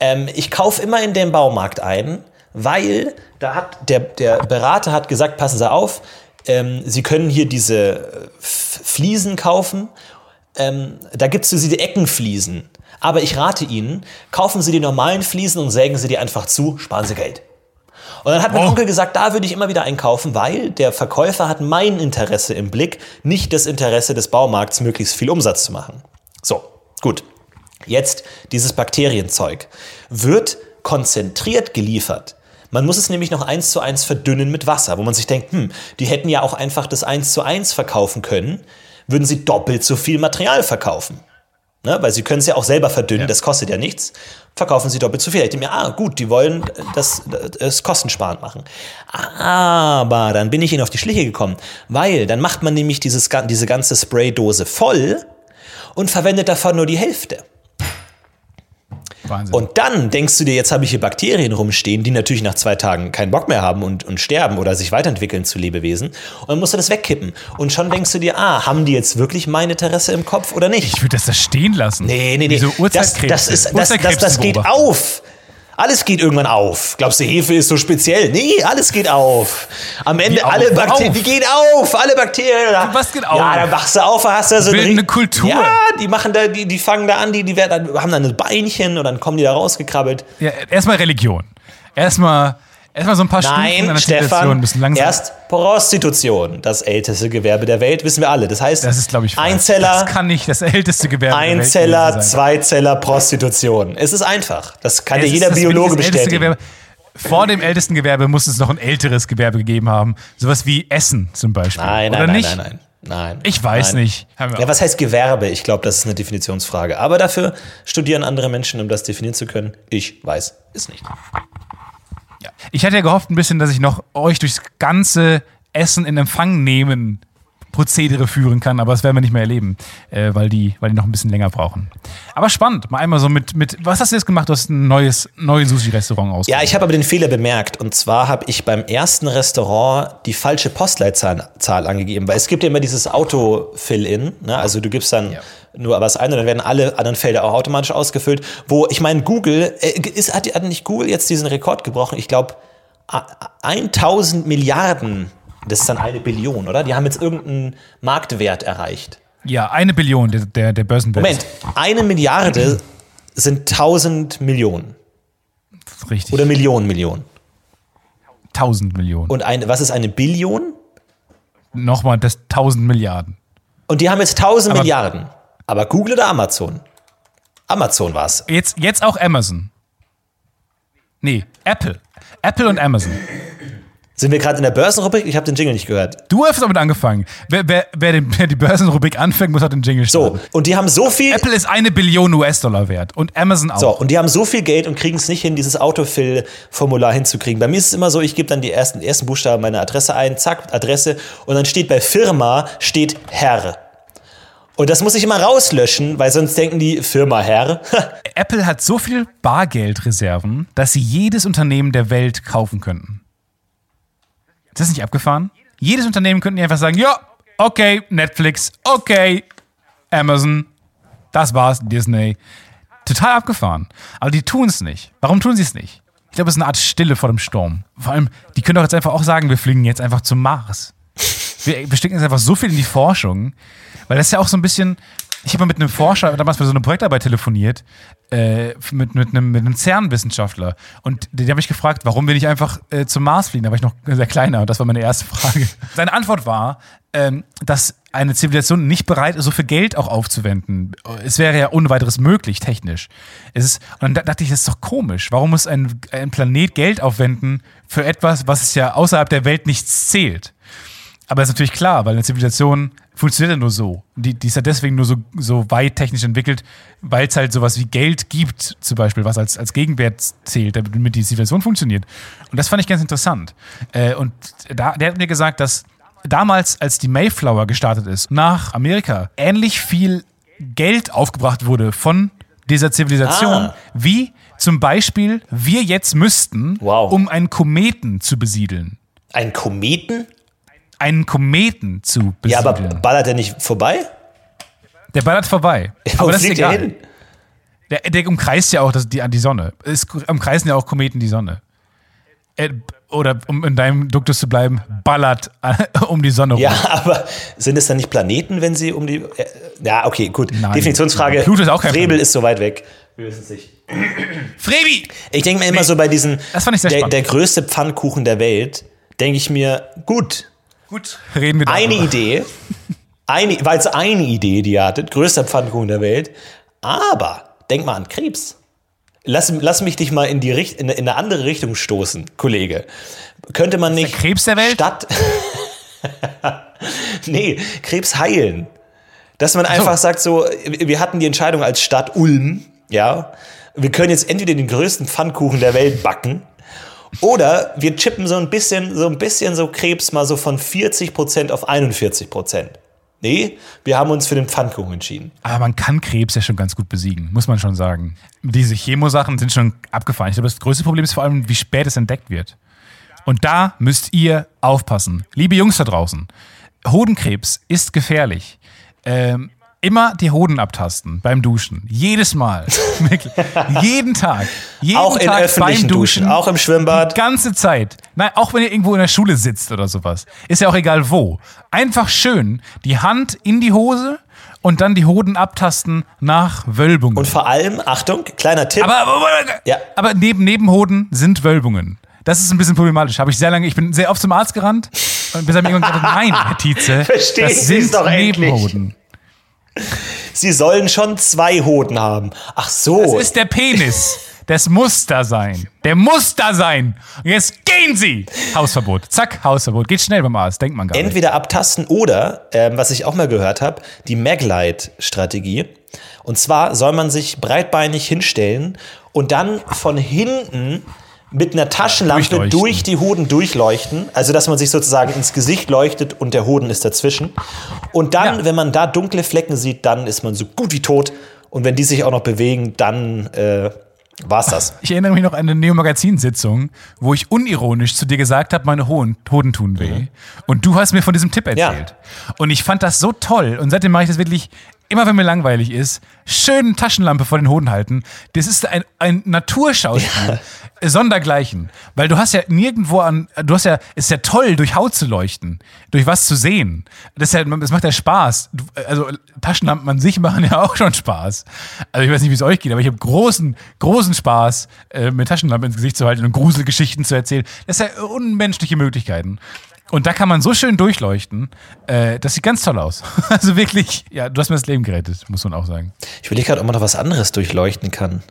S1: ähm, ich kaufe immer in dem Baumarkt ein, weil da hat der, der Berater hat gesagt, passen Sie auf, ähm, Sie können hier diese äh, Fliesen kaufen, ähm, da gibt es so diese Eckenfliesen. Aber ich rate Ihnen, kaufen Sie die normalen Fliesen und sägen Sie die einfach zu, sparen Sie Geld. Und dann hat mein
S2: Oh.
S1: Onkel gesagt, da würde ich immer wieder einkaufen, weil der Verkäufer hat mein Interesse im Blick, nicht das Interesse des Baumarkts, möglichst viel Umsatz zu machen. So, gut. Jetzt dieses Bakterienzeug wird konzentriert geliefert. Man muss es nämlich noch eins zu eins verdünnen mit Wasser, wo man sich denkt, hm, die hätten ja auch einfach das eins zu eins verkaufen können, würden sie doppelt so viel Material verkaufen. Ne? Weil sie können es ja auch selber verdünnen, das kostet ja nichts. Verkaufen sie doppelt so viel. Ich denke mir, ah, gut, die wollen das, das kostensparend machen. Aber dann bin ich ihnen auf die Schliche gekommen, weil dann macht man nämlich dieses, diese ganze Spraydose voll und verwendet davon nur die Hälfte.
S2: Wahnsinn.
S1: Und dann denkst du dir, jetzt habe ich hier Bakterien rumstehen, die natürlich nach zwei Tagen keinen Bock mehr haben und, und sterben oder sich weiterentwickeln zu Lebewesen. Und dann musst du das wegkippen. Und schon denkst du dir, ah, haben die jetzt wirklich mein Interesse im Kopf oder nicht?
S2: ich würde das da stehen lassen.
S1: Nee, nee, nee.
S2: Wie so
S1: das, das, ist, das, das, das
S2: Uhrzeitkrebse
S1: geht auf. Alles geht irgendwann auf. Glaubst du, Hefe ist so speziell? Nee, alles geht auf. Am Ende
S2: auf?
S1: alle Bakterien,
S2: Auf?
S1: die gehen auf. Alle Bakterien.
S2: Was geht auf?
S1: Ja, dann wachst du auf, hast du so
S2: eine Kultur.
S1: Ja, die machen da, die, die fangen da an, die, die werden, dann- haben dann ein Beinchen und dann kommen die da rausgekrabbelt.
S2: Ja, erstmal Religion. Erstmal Erstmal so ein paar Stufen
S1: Nein,
S2: einer Zivilisation
S1: Stefan,
S2: müssen langsam.
S1: erst Prostitution, das älteste Gewerbe der Welt, wissen wir alle. Das heißt,
S2: das ist, glaube ich, falsch.
S1: Einzeller,
S2: Das kann nicht das älteste Gewerbe der Welt
S1: Einzeller,
S2: sein.
S1: Zweizeller, Prostitution. Es ist einfach. Das kann
S2: Es
S1: dir jeder Biologe bestätigen.
S2: Vor dem ältesten Gewerbe muss es noch ein älteres Gewerbe gegeben haben. Sowas wie Essen zum Beispiel.
S1: Nein,
S2: Oder
S1: nein, nein,
S2: nicht?
S1: nein, nein, nein.
S2: Ich weiß
S1: nein.
S2: nicht.
S1: Ja, was heißt Gewerbe? Ich glaube, das ist eine Definitionsfrage. Aber dafür studieren andere Menschen, um das definieren zu können. Ich weiß es nicht.
S2: Ja. Ich hatte ja gehofft ein bisschen, dass ich noch euch durchs ganze Essen in Empfang nehmen Prozedere führen kann, aber das werden wir nicht mehr erleben, äh, weil, die, weil die noch ein bisschen länger brauchen. Aber spannend, mal einmal so mit, mit was hast du jetzt gemacht? Du hast ein neues, neues Sushi-Restaurant aus.
S1: Ja, ich habe aber den Fehler bemerkt. Und zwar habe ich beim ersten Restaurant die falsche Postleitzahl Zahl angegeben. Weil es gibt ja immer dieses Auto-Fill-In. Ne? Also du gibst dann nur was ein und dann werden alle anderen Felder auch automatisch ausgefüllt. Wo, ich meine, Google, äh, ist, hat, hat nicht Google jetzt diesen Rekord gebrochen? Ich glaube, 1000 Milliarden, das ist dann eine Billion, oder? Die haben jetzt irgendeinen Marktwert erreicht.
S2: Ja, eine Billion der, der, der Börsenwert.
S1: Moment, eine Milliarde sind 1000 Millionen.
S2: Richtig.
S1: Oder Millionen, Millionen.
S2: 1000 Millionen.
S1: Und eine, was ist eine Billion?
S2: Nochmal das 1000 Milliarden.
S1: Und die haben jetzt 1000
S2: Aber-
S1: Milliarden. Aber Google oder Amazon? Amazon war's.
S2: Jetzt, jetzt auch Amazon. Nee, Apple. Apple und Amazon.
S1: Sind wir gerade in der Börsenrubrik? Ich habe den Jingle nicht gehört.
S2: Du hast damit angefangen. Wer, wer, wer, den, wer die Börsenrubrik anfängt, muss auch den Jingle
S1: So,
S2: starten.
S1: und die haben so viel.
S2: Apple ist eine Billion US-Dollar wert und Amazon auch.
S1: So, und die haben so viel Geld und kriegen es nicht hin, dieses Autofill-Formular hinzukriegen. Bei mir ist es immer so, ich gebe dann die ersten, ersten Buchstaben meiner Adresse ein, zack, Adresse, und dann steht bei Firma, steht Herr. Und das muss ich immer rauslöschen, weil sonst denken die Firma Herr. [laughs]
S2: Apple hat so viel Bargeldreserven, dass sie jedes Unternehmen der Welt kaufen könnten. Ist das nicht abgefahren? Jedes Unternehmen könnten die einfach sagen, ja, okay, Netflix, okay, Amazon, das war's, Disney. Total abgefahren. Aber die tun es nicht. Warum tun sie es nicht? Ich glaube, es ist eine Art Stille vor dem Sturm. Vor allem, die können doch jetzt einfach auch sagen, wir fliegen jetzt einfach zum Mars. Wir, stecken jetzt einfach so viel in die Forschung, weil das ja auch so ein bisschen. Ich habe mal mit einem Forscher damals für so eine Projektarbeit telefoniert, äh, mit, mit einem, mit einem CERN-Wissenschaftler. Und den habe ich gefragt, warum wir nicht einfach äh, zum Mars fliegen. Da war ich noch sehr kleiner und das war meine erste Frage. [laughs] Seine Antwort war, ähm, dass eine Zivilisation nicht bereit ist, so viel Geld auch aufzuwenden. Es wäre ja ohne weiteres möglich, technisch. Es ist, und dann da- dachte ich, das ist doch komisch. Warum muss ein, ein Planet Geld aufwenden für etwas, was es ja außerhalb der Welt nichts zählt? Aber das ist natürlich klar, weil eine Zivilisation funktioniert ja nur so. Die, die ist ja deswegen nur so, so weit technisch entwickelt, weil es halt sowas wie Geld gibt, zum Beispiel, was als, als Gegenwert zählt, damit die Zivilisation funktioniert. Und das fand ich ganz interessant. Äh, und da, der hat mir gesagt, dass damals, als die Mayflower gestartet ist, nach Amerika ähnlich viel Geld aufgebracht wurde von dieser Zivilisation,
S1: Ah.
S2: wie zum Beispiel wir jetzt müssten,
S1: Wow.
S2: um einen Kometen zu besiedeln
S1: Ein Kometen?
S2: Einen Kometen zu
S1: Ja,
S2: besiedeln.
S1: aber ballert der nicht vorbei?
S2: der ballert vorbei. [laughs]
S1: Wo
S2: aber das ist egal.
S1: hin?
S2: Der, der umkreist ja auch das, die, die Sonne. Es umkreisen ja auch Kometen die Sonne. Er, oder um in deinem Duktus zu bleiben, ballert [laughs] um die Sonne rum.
S1: Ja, aber sind es dann nicht Planeten, wenn sie um die. äh, Ja, okay, gut.
S2: Nein.
S1: Definitionsfrage.
S2: Pluto ist auch kein
S1: Frebel
S2: Planet.
S1: ist so weit weg. Wir wissen es nicht. [clears throat]
S2: Frebi!
S1: Ich denke mir immer so bei diesen.
S2: Das fand ich sehr
S1: der,
S2: spannend.
S1: der größte Pfannkuchen der Welt, denke ich mir, gut,
S2: Gut, reden wir
S1: eine
S2: darüber.
S1: Idee. Eine, weil es eine Idee, die ihr hattet, größter Pfannkuchen der Welt. Aber denk mal an Krebs. Lass, lass mich dich mal in, die, Richt- in, eine- in eine andere Richtung stoßen, Kollege. Könnte man nicht.
S2: Krebs der Welt?
S1: Statt. [laughs] nee, Krebs heilen. Dass man einfach sagt, so, wir hatten die Entscheidung als Stadt Ulm, ja, wir können jetzt entweder den größten Pfannkuchen der Welt backen oder wir chippen so ein bisschen, so ein bisschen so Krebs mal so von 40% auf 41%. Nee, wir haben uns für den Pfannkuchen entschieden.
S2: Aber man kann Krebs ja schon ganz gut besiegen, muss man schon sagen. Diese Chemosachen sind schon abgefahren. Ich glaube, das größte Problem ist vor allem, wie spät es entdeckt wird. Und da müsst ihr aufpassen. Liebe Jungs da draußen, Hodenkrebs ist gefährlich. Ähm, immer die Hoden abtasten beim Duschen. Jedes Mal. [laughs] Jeden Tag. Jeden
S1: Auch in
S2: Tag
S1: öffentlichen Duschen, auch im Schwimmbad.
S2: Die ganze Zeit. Nein, auch wenn ihr irgendwo in der Schule sitzt oder sowas. Ist ja auch egal wo. Einfach schön die Hand in die Hose und dann die Hoden abtasten nach Wölbungen.
S1: Und vor allem, Achtung, kleiner Tipp.
S2: aber, aber,
S1: Ja.
S2: aber neben Nebenhoden sind Wölbungen. Das ist ein bisschen problematisch. Habe ich sehr lange, ich bin sehr oft zum Arzt gerannt und bis er mir irgendwann gesagt hat, nein, Herr Tietze, [laughs]
S1: Verstehen
S2: das
S1: Sie
S2: sind
S1: doch endlich. Sie sollen schon zwei Hoden haben. Ach so.
S2: Das ist der Penis. Das muss da sein. Der muss da sein. Und jetzt gehen Sie. Hausverbot. Zack, Hausverbot. Geht schnell beim Arzt. Denkt man gar nicht.
S1: Entweder abtasten oder, ähm, was ich auch mal gehört habe, die Maglite-Strategie. Und zwar soll man sich breitbeinig hinstellen und dann von hinten mit einer Taschenlampe durch die Hoden durchleuchten. Also, dass man sich sozusagen ins Gesicht leuchtet und der Hoden ist dazwischen. Und dann,
S2: Ja.
S1: wenn man da dunkle Flecken sieht, dann ist man so gut wie tot. Und wenn die sich auch noch bewegen, dann äh, war's das.
S2: Ich erinnere mich noch an eine Neo-Magazin-Sitzung, wo ich unironisch zu dir gesagt habe, meine Hoden, Hoden tun weh. Und du hast mir von diesem Tipp erzählt. Und ich fand das so toll. Und seitdem mache ich das wirklich, immer wenn mir langweilig ist, schön Taschenlampe vor den Hoden halten. Das ist ein, ein Naturschauspiel. Sondergleichen. Weil du hast ja nirgendwo an, du hast ja, ist ja toll, durch Haut zu leuchten, durch was zu sehen. Das, ist ja, das macht ja Spaß. Also Taschenlampen an sich machen [laughs] ja auch schon Spaß. Also ich weiß nicht, wie es euch geht, aber ich habe großen, großen Spaß, äh, mir Taschenlampen ins Gesicht zu halten und Gruselgeschichten zu erzählen. Das ist ja unmenschliche Möglichkeiten. Und da kann man so schön durchleuchten. Äh, das sieht ganz toll aus. [laughs] Also wirklich, ja, du hast mir das Leben gerettet, muss man auch sagen.
S1: Ich überlege gerade, ob man noch was anderes durchleuchten kann.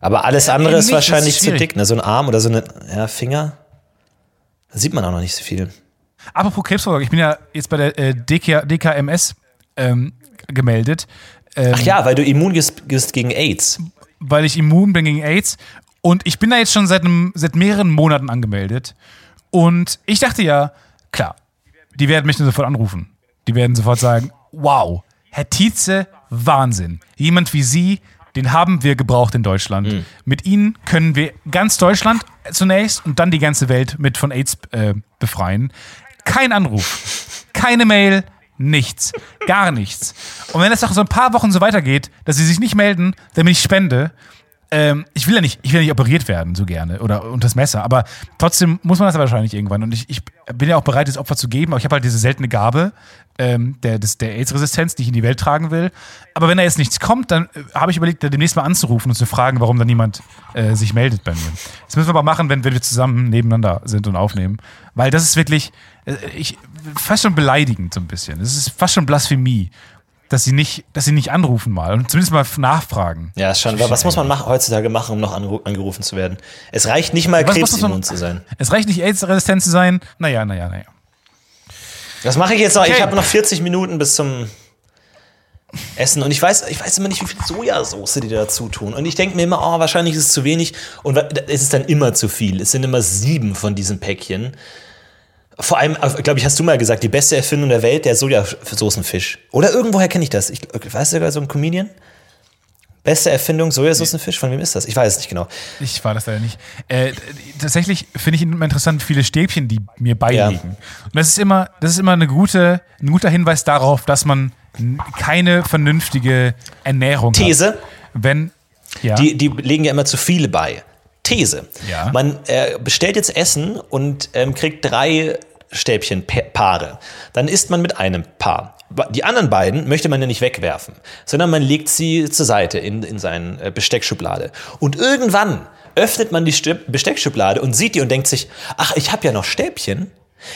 S1: Aber alles andere
S2: eben
S1: ist wahrscheinlich
S2: ist
S1: zu dick. Ne? So ein Arm oder so eine ja, Finger. Da sieht man auch noch nicht so viel.
S2: Apropos Krebsvorsorge, ich bin ja jetzt bei der äh, DK, DKMS ähm, gemeldet, ähm,
S1: Ach ja, weil du immun bist bist gegen AIDS.
S2: weil ich immun bin gegen AIDS. Und ich bin da jetzt schon seit, einem, seit mehreren Monaten angemeldet. Und ich dachte ja, klar, die werden mich nur sofort anrufen. Die werden sofort sagen, wow, Herr Tietze, Wahnsinn. Jemand wie Sie, den haben wir gebraucht in Deutschland. Mit Ihnen können wir ganz Deutschland zunächst und dann die ganze Welt mit von AIDS äh, befreien. Kein Anruf, keine Mail, nichts, gar nichts. Und wenn es noch so ein paar Wochen so weitergeht, dass Sie sich nicht melden, damit ich spende, ähm, ich will ja nicht, ich will ja nicht operiert werden, so gerne, oder unter das Messer, aber trotzdem muss man das ja wahrscheinlich irgendwann. Und ich, ich bin ja auch bereit, das Opfer zu geben, aber ich habe halt diese seltene Gabe ähm, der, der AIDS-Resistenz, die ich in die Welt tragen will. Aber wenn da jetzt nichts kommt, dann äh, habe ich überlegt, da demnächst mal anzurufen und zu fragen, warum da niemand äh, sich meldet bei mir. Das müssen wir aber machen, wenn, wenn wir zusammen nebeneinander sind und aufnehmen. Weil das ist wirklich, äh, ich, fast schon beleidigend so ein bisschen. Das ist fast schon Blasphemie. Dass sie, nicht, dass sie nicht anrufen mal und zumindest mal nachfragen.
S1: Ja, ist schon. Was muss man machen, heutzutage machen, um noch angerufen zu werden? Es reicht nicht mal, krebsimmun zu sein.
S2: Es reicht nicht, AIDS-resistent zu sein. Naja, naja, naja.
S1: Das mache ich jetzt noch. Ich
S2: Okay.
S1: habe noch 40 Minuten bis zum Essen und ich weiß, ich weiß immer nicht, wie viel Sojasauce die dazu tun. Und ich denke mir immer, oh, wahrscheinlich ist es zu wenig. Und es ist dann immer zu viel. Es sind immer sieben von diesen Päckchen. Vor allem, glaube ich, hast du mal gesagt, die beste Erfindung der Welt, der Sojasoßenfisch. Oder irgendwoher kenne ich das. Ich, weißt du sogar so ein Comedian? Beste Erfindung Sojasoßenfisch? Von wem ist das? Ich weiß es nicht genau.
S2: Ich war das leider nicht. Äh, tatsächlich finde ich immer interessant, viele Stäbchen, die mir beiliegen. Und das ist immer, das ist immer eine gute, ein guter Hinweis darauf, dass man keine vernünftige Ernährung
S1: These.
S2: hat. Wenn, ja.
S1: Die, die legen ja immer zu viele bei. These.
S2: Ja.
S1: Man äh, bestellt jetzt Essen und ähm, kriegt drei Stäbchenpaare. Dann isst man mit einem Paar. Die anderen beiden möchte man ja nicht wegwerfen, sondern man legt sie zur Seite in, in seine äh, Besteckschublade. Und irgendwann öffnet man die Stü- Besteckschublade und sieht die und denkt sich, ach, ich habe ja noch Stäbchen.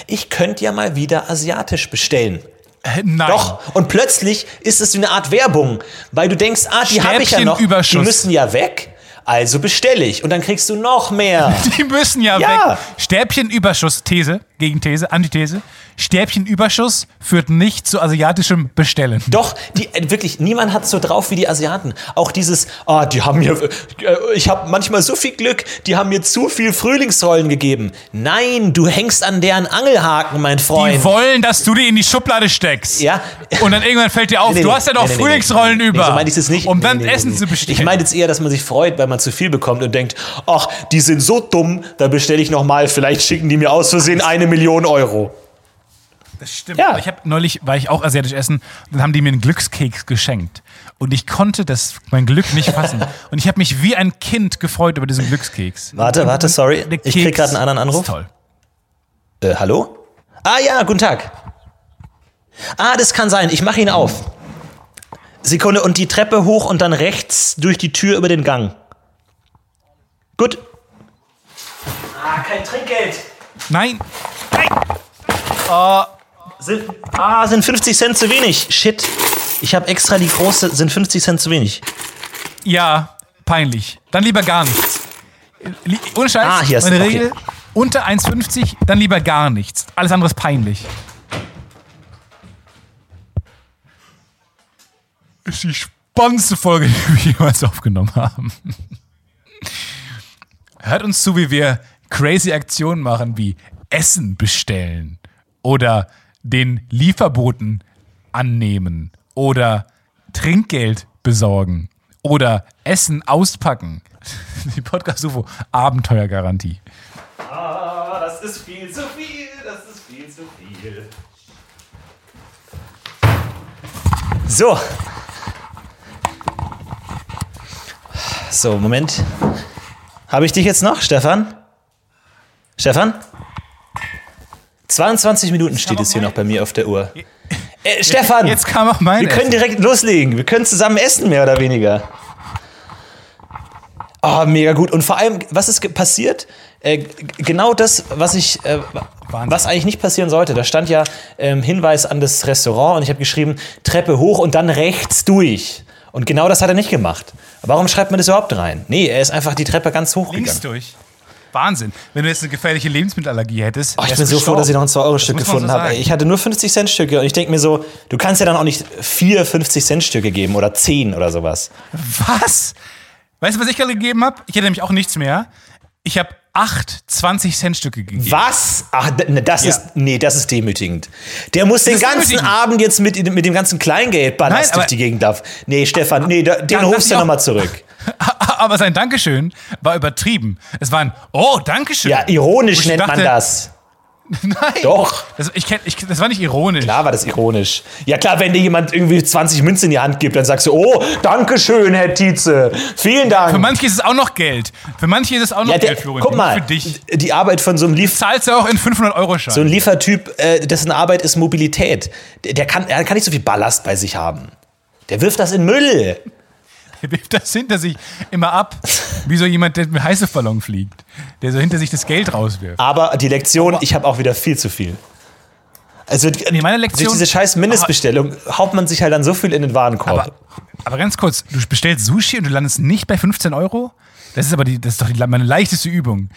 S1: Ich könnte ja mal wieder asiatisch bestellen.
S2: Äh, Nein.
S1: Doch, und plötzlich ist es wie eine Art Werbung, weil du denkst, ah, die habe ich ja noch, die müssen ja weg, also bestelle ich und dann kriegst du noch mehr. [laughs]
S2: Die müssen ja,
S1: Ja.
S2: weg. Stäbchenüberschuss, These, Gegenthese, Antithese. Stäbchenüberschuss führt nicht zu asiatischem Bestellen.
S1: Doch, die, äh, wirklich, niemand hat so drauf wie die Asiaten. Auch dieses, ah, die haben mir, äh, ich habe manchmal so viel Glück, die haben mir zu viel Frühlingsrollen gegeben. Nein, du hängst an deren Angelhaken, mein Freund.
S2: Die wollen, dass du die in die Schublade steckst.
S1: Ja.
S2: Und dann irgendwann fällt dir auf,
S1: Nee, nee,
S2: du hast ja noch
S1: nee, nee, nee,
S2: Frühlingsrollen
S1: nee, nee,
S2: über.
S1: Nee, so meinte ich es nicht.
S2: Um
S1: Nee,
S2: dann
S1: nee, nee,
S2: Essen
S1: nee.
S2: zu bestellen.
S1: Ich meinte jetzt eher, dass man sich freut, weil man zu viel bekommt und denkt, ach, die sind so dumm, da bestelle ich noch mal, vielleicht schicken die mir aus Versehen eine Million Euro.
S2: Das stimmt.
S1: Ja.
S2: Ich habe neulich war ich auch asiatisch essen, dann haben die mir einen Glückskeks geschenkt und ich konnte das mein Glück nicht fassen [laughs] und ich habe mich wie ein Kind gefreut über diesen Glückskeks.
S1: Warte, warte, sorry. Ich krieg gerade einen anderen Anruf.
S2: Ist toll.
S1: Äh, hallo? Ah ja, guten Tag. Ah, das kann sein. Ich mache ihn auf. Sekunde und die Treppe hoch und dann rechts durch die Tür über den Gang. Gut. Ah, kein Trinkgeld.
S2: Nein.
S1: Sind, ah, sind 50 Cent zu wenig. Shit. Ich habe extra die große, sind 50 Cent zu wenig.
S2: Ja, peinlich. Dann lieber gar nichts. Ohne Scheiß,
S1: Ah, hier ist-
S2: meine
S1: okay.
S2: Regel, unter 1,50, dann lieber gar nichts. Alles andere ist peinlich. Ist die spannendste Folge, [laughs] die wir jemals aufgenommen haben. Hört uns zu, wie wir crazy Aktionen machen, wie Essen bestellen oder den Lieferboten annehmen oder Trinkgeld besorgen oder Essen auspacken. [laughs] Die Podcast UFO Abenteuergarantie.
S1: Ah, das ist viel zu viel, das ist viel zu viel. So. So, Moment. Habe ich dich jetzt noch, Stefan? Stefan? 22 Minuten steht es hier noch bei mir auf der Uhr. Äh, Stefan!
S2: Jetzt kam auch meine.
S1: Wir können direkt loslegen. Wir können zusammen essen, mehr oder weniger. Oh, mega gut. Und vor allem, was ist passiert? Äh, genau das, was ich, äh, was eigentlich nicht passieren sollte. Da stand ja ähm, Hinweis an das Restaurant und ich habe geschrieben, Treppe hoch und dann rechts durch. Und genau das hat er nicht gemacht. Warum schreibt man das überhaupt rein? Nee, er ist einfach die Treppe ganz hoch
S2: links
S1: gegangen.
S2: durch. Wahnsinn. Wenn du jetzt eine gefährliche Lebensmittelallergie hättest.
S1: Oh, ich bin so froh, dass ich noch ein
S2: gestorben.
S1: 2-Euro-Stück
S2: Das muss man
S1: gefunden
S2: so
S1: habe. Ich hatte nur 50-Cent-Stücke und ich denke mir so, du kannst ja dann auch nicht vier 50-Cent-Stücke geben oder 10 oder sowas.
S2: Was? Weißt du, was ich gerade gegeben habe? Ich hätte nämlich auch nichts mehr. Ich habe acht 20-Cent-Stücke gegeben.
S1: Was? Ach, ne, das
S2: Ja.
S1: ist, nee, das ist demütigend. Der muss den
S2: ist
S1: ganzen. Abend jetzt mit, mit dem ganzen Kleingeld ballast durch die Gegend laufen. Nee, Stefan, nee, da, den rufst du nochmal zurück. [laughs]
S2: Aber sein Dankeschön war übertrieben. Es war ein Oh, Dankeschön.
S1: Ja, ironisch nennt man
S2: dachte,
S1: das. [laughs]
S2: Nein.
S1: Doch.
S2: Das, ich, kenn- ich, das war nicht ironisch.
S1: Klar war das ironisch. Ja klar, wenn dir jemand irgendwie 20 Münzen in die Hand gibt, dann sagst du, oh, danke schön, Herr Tietze. Vielen Dank.
S2: Für manche ist es auch noch Geld. Für manche ist es auch noch
S1: ja, der,
S2: Geld, Florian.
S1: guck mal,
S2: Für dich.
S1: die Arbeit von so einem Lief
S2: Zahlst du auch in 500-Euro-Schein.
S1: so ein Liefertyp, äh, dessen Arbeit ist Mobilität. Der, der, kann, er kann nicht so viel Ballast bei sich haben. Der wirft das in Müll.
S2: Der wirft das hinter sich immer ab, wie so jemand, der mit Heißluftballon fliegt. Der so hinter sich das Geld rauswirft.
S1: Aber die Lektion, ich habe auch wieder viel zu viel. Also
S2: Nee, meine Lektion-
S1: durch diese scheiß Mindestbestellung haut man sich halt dann so viel in den Warenkorb.
S2: Aber, aber ganz kurz, du bestellst Sushi und du landest nicht bei 15 Euro? Das ist aber die, das ist doch die, meine leichteste Übung.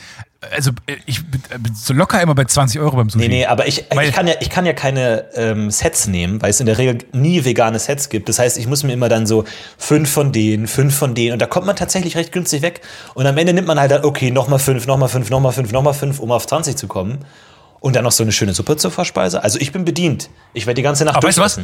S2: Also äh, ich bin bin so locker immer bei 20 Euro beim Sushi.
S1: Nee, nee, aber ich,
S2: Weil-
S1: ich, kann ja, ich kann ja keine ähm, Sets nehmen, weil es in der Regel nie vegane Sets gibt. Das heißt, ich muss mir immer dann so fünf von denen, fünf von denen und da kommt man tatsächlich recht günstig weg. Und am Ende nimmt man halt dann, okay, nochmal fünf, nochmal fünf, nochmal fünf, nochmal fünf, um auf 20 zu kommen. Und dann noch so eine schöne Suppe zur Vorspeise. Also ich bin bedient. Ich werde die ganze Nacht
S2: Aber weißt du was?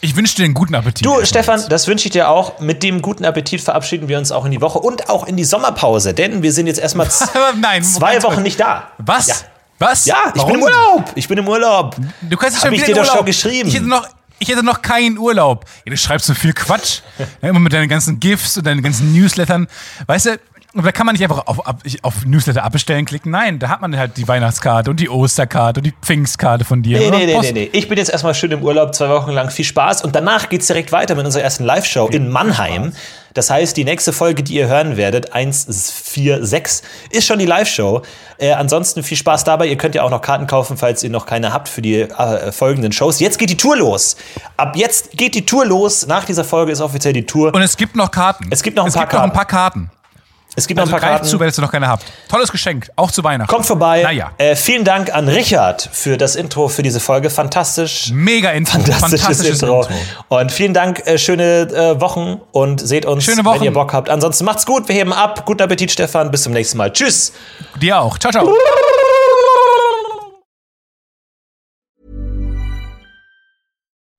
S2: Ich wünsche dir einen guten Appetit.
S1: Du, Stefan,
S2: jetzt.
S1: das wünsche ich dir auch. Mit dem guten Appetit verabschieden wir uns auch in die Woche und auch in die Sommerpause, denn wir sind jetzt erstmal [laughs]
S2: Nein,
S1: zwei Wochen nicht da.
S2: Was?
S1: Ja,
S2: Was?
S1: ja ich
S2: Warum?
S1: bin im Urlaub. Ich bin im Urlaub.
S2: Du kannst
S1: Hab
S2: schon
S1: ich
S2: wieder
S1: dir doch schon geschrieben.
S2: Ich hätte noch, ich hätte noch keinen Urlaub. Ja, du schreibst so viel Quatsch. [laughs] immer mit deinen ganzen GIFs und deinen ganzen Newslettern. Weißt du, und da kann man nicht einfach auf, auf, auf Newsletter abbestellen klicken. Nein, da hat man halt die Weihnachtskarte und die Osterkarte und die Pfingstkarte von dir.
S1: Nee, nee, nee, nee, nee. Ich bin jetzt erstmal schön im Urlaub, zwei Wochen lang viel Spaß und danach geht's direkt weiter mit unserer ersten Live-Show in Mannheim. Das heißt, die nächste Folge, die ihr hören werdet, 146, ist schon die Live-Show. Äh, ansonsten viel Spaß dabei. Ihr könnt ja auch noch Karten kaufen, falls ihr noch keine habt für die äh, folgenden Shows. Jetzt geht die Tour los. Ab jetzt geht die Tour los. Nach dieser Folge ist offiziell die Tour.
S2: Und es gibt noch Karten.
S1: Es gibt noch ein
S2: es
S1: paar
S2: gibt noch ein
S1: Karten.
S2: paar Karten.
S1: Es gibt noch
S2: Also
S1: ein paar
S2: greift
S1: Karten.
S2: zu, wenn ihr noch keine habt. Tolles Geschenk, auch zu Weihnachten.
S1: Kommt vorbei.
S2: Naja.
S1: Äh, vielen Dank an Richard für das Intro für diese Folge. Fantastisch.
S2: Mega Intro.
S1: Fantastisches,
S2: Fantastisches
S1: Intro.
S2: Intro.
S1: Und vielen Dank, äh, schöne äh, Wochen und seht uns, wenn ihr Bock habt. Ansonsten macht's gut, wir heben ab. Guten Appetit, Stefan. Bis zum nächsten Mal. Tschüss.
S2: Dir auch. Ciao, ciao.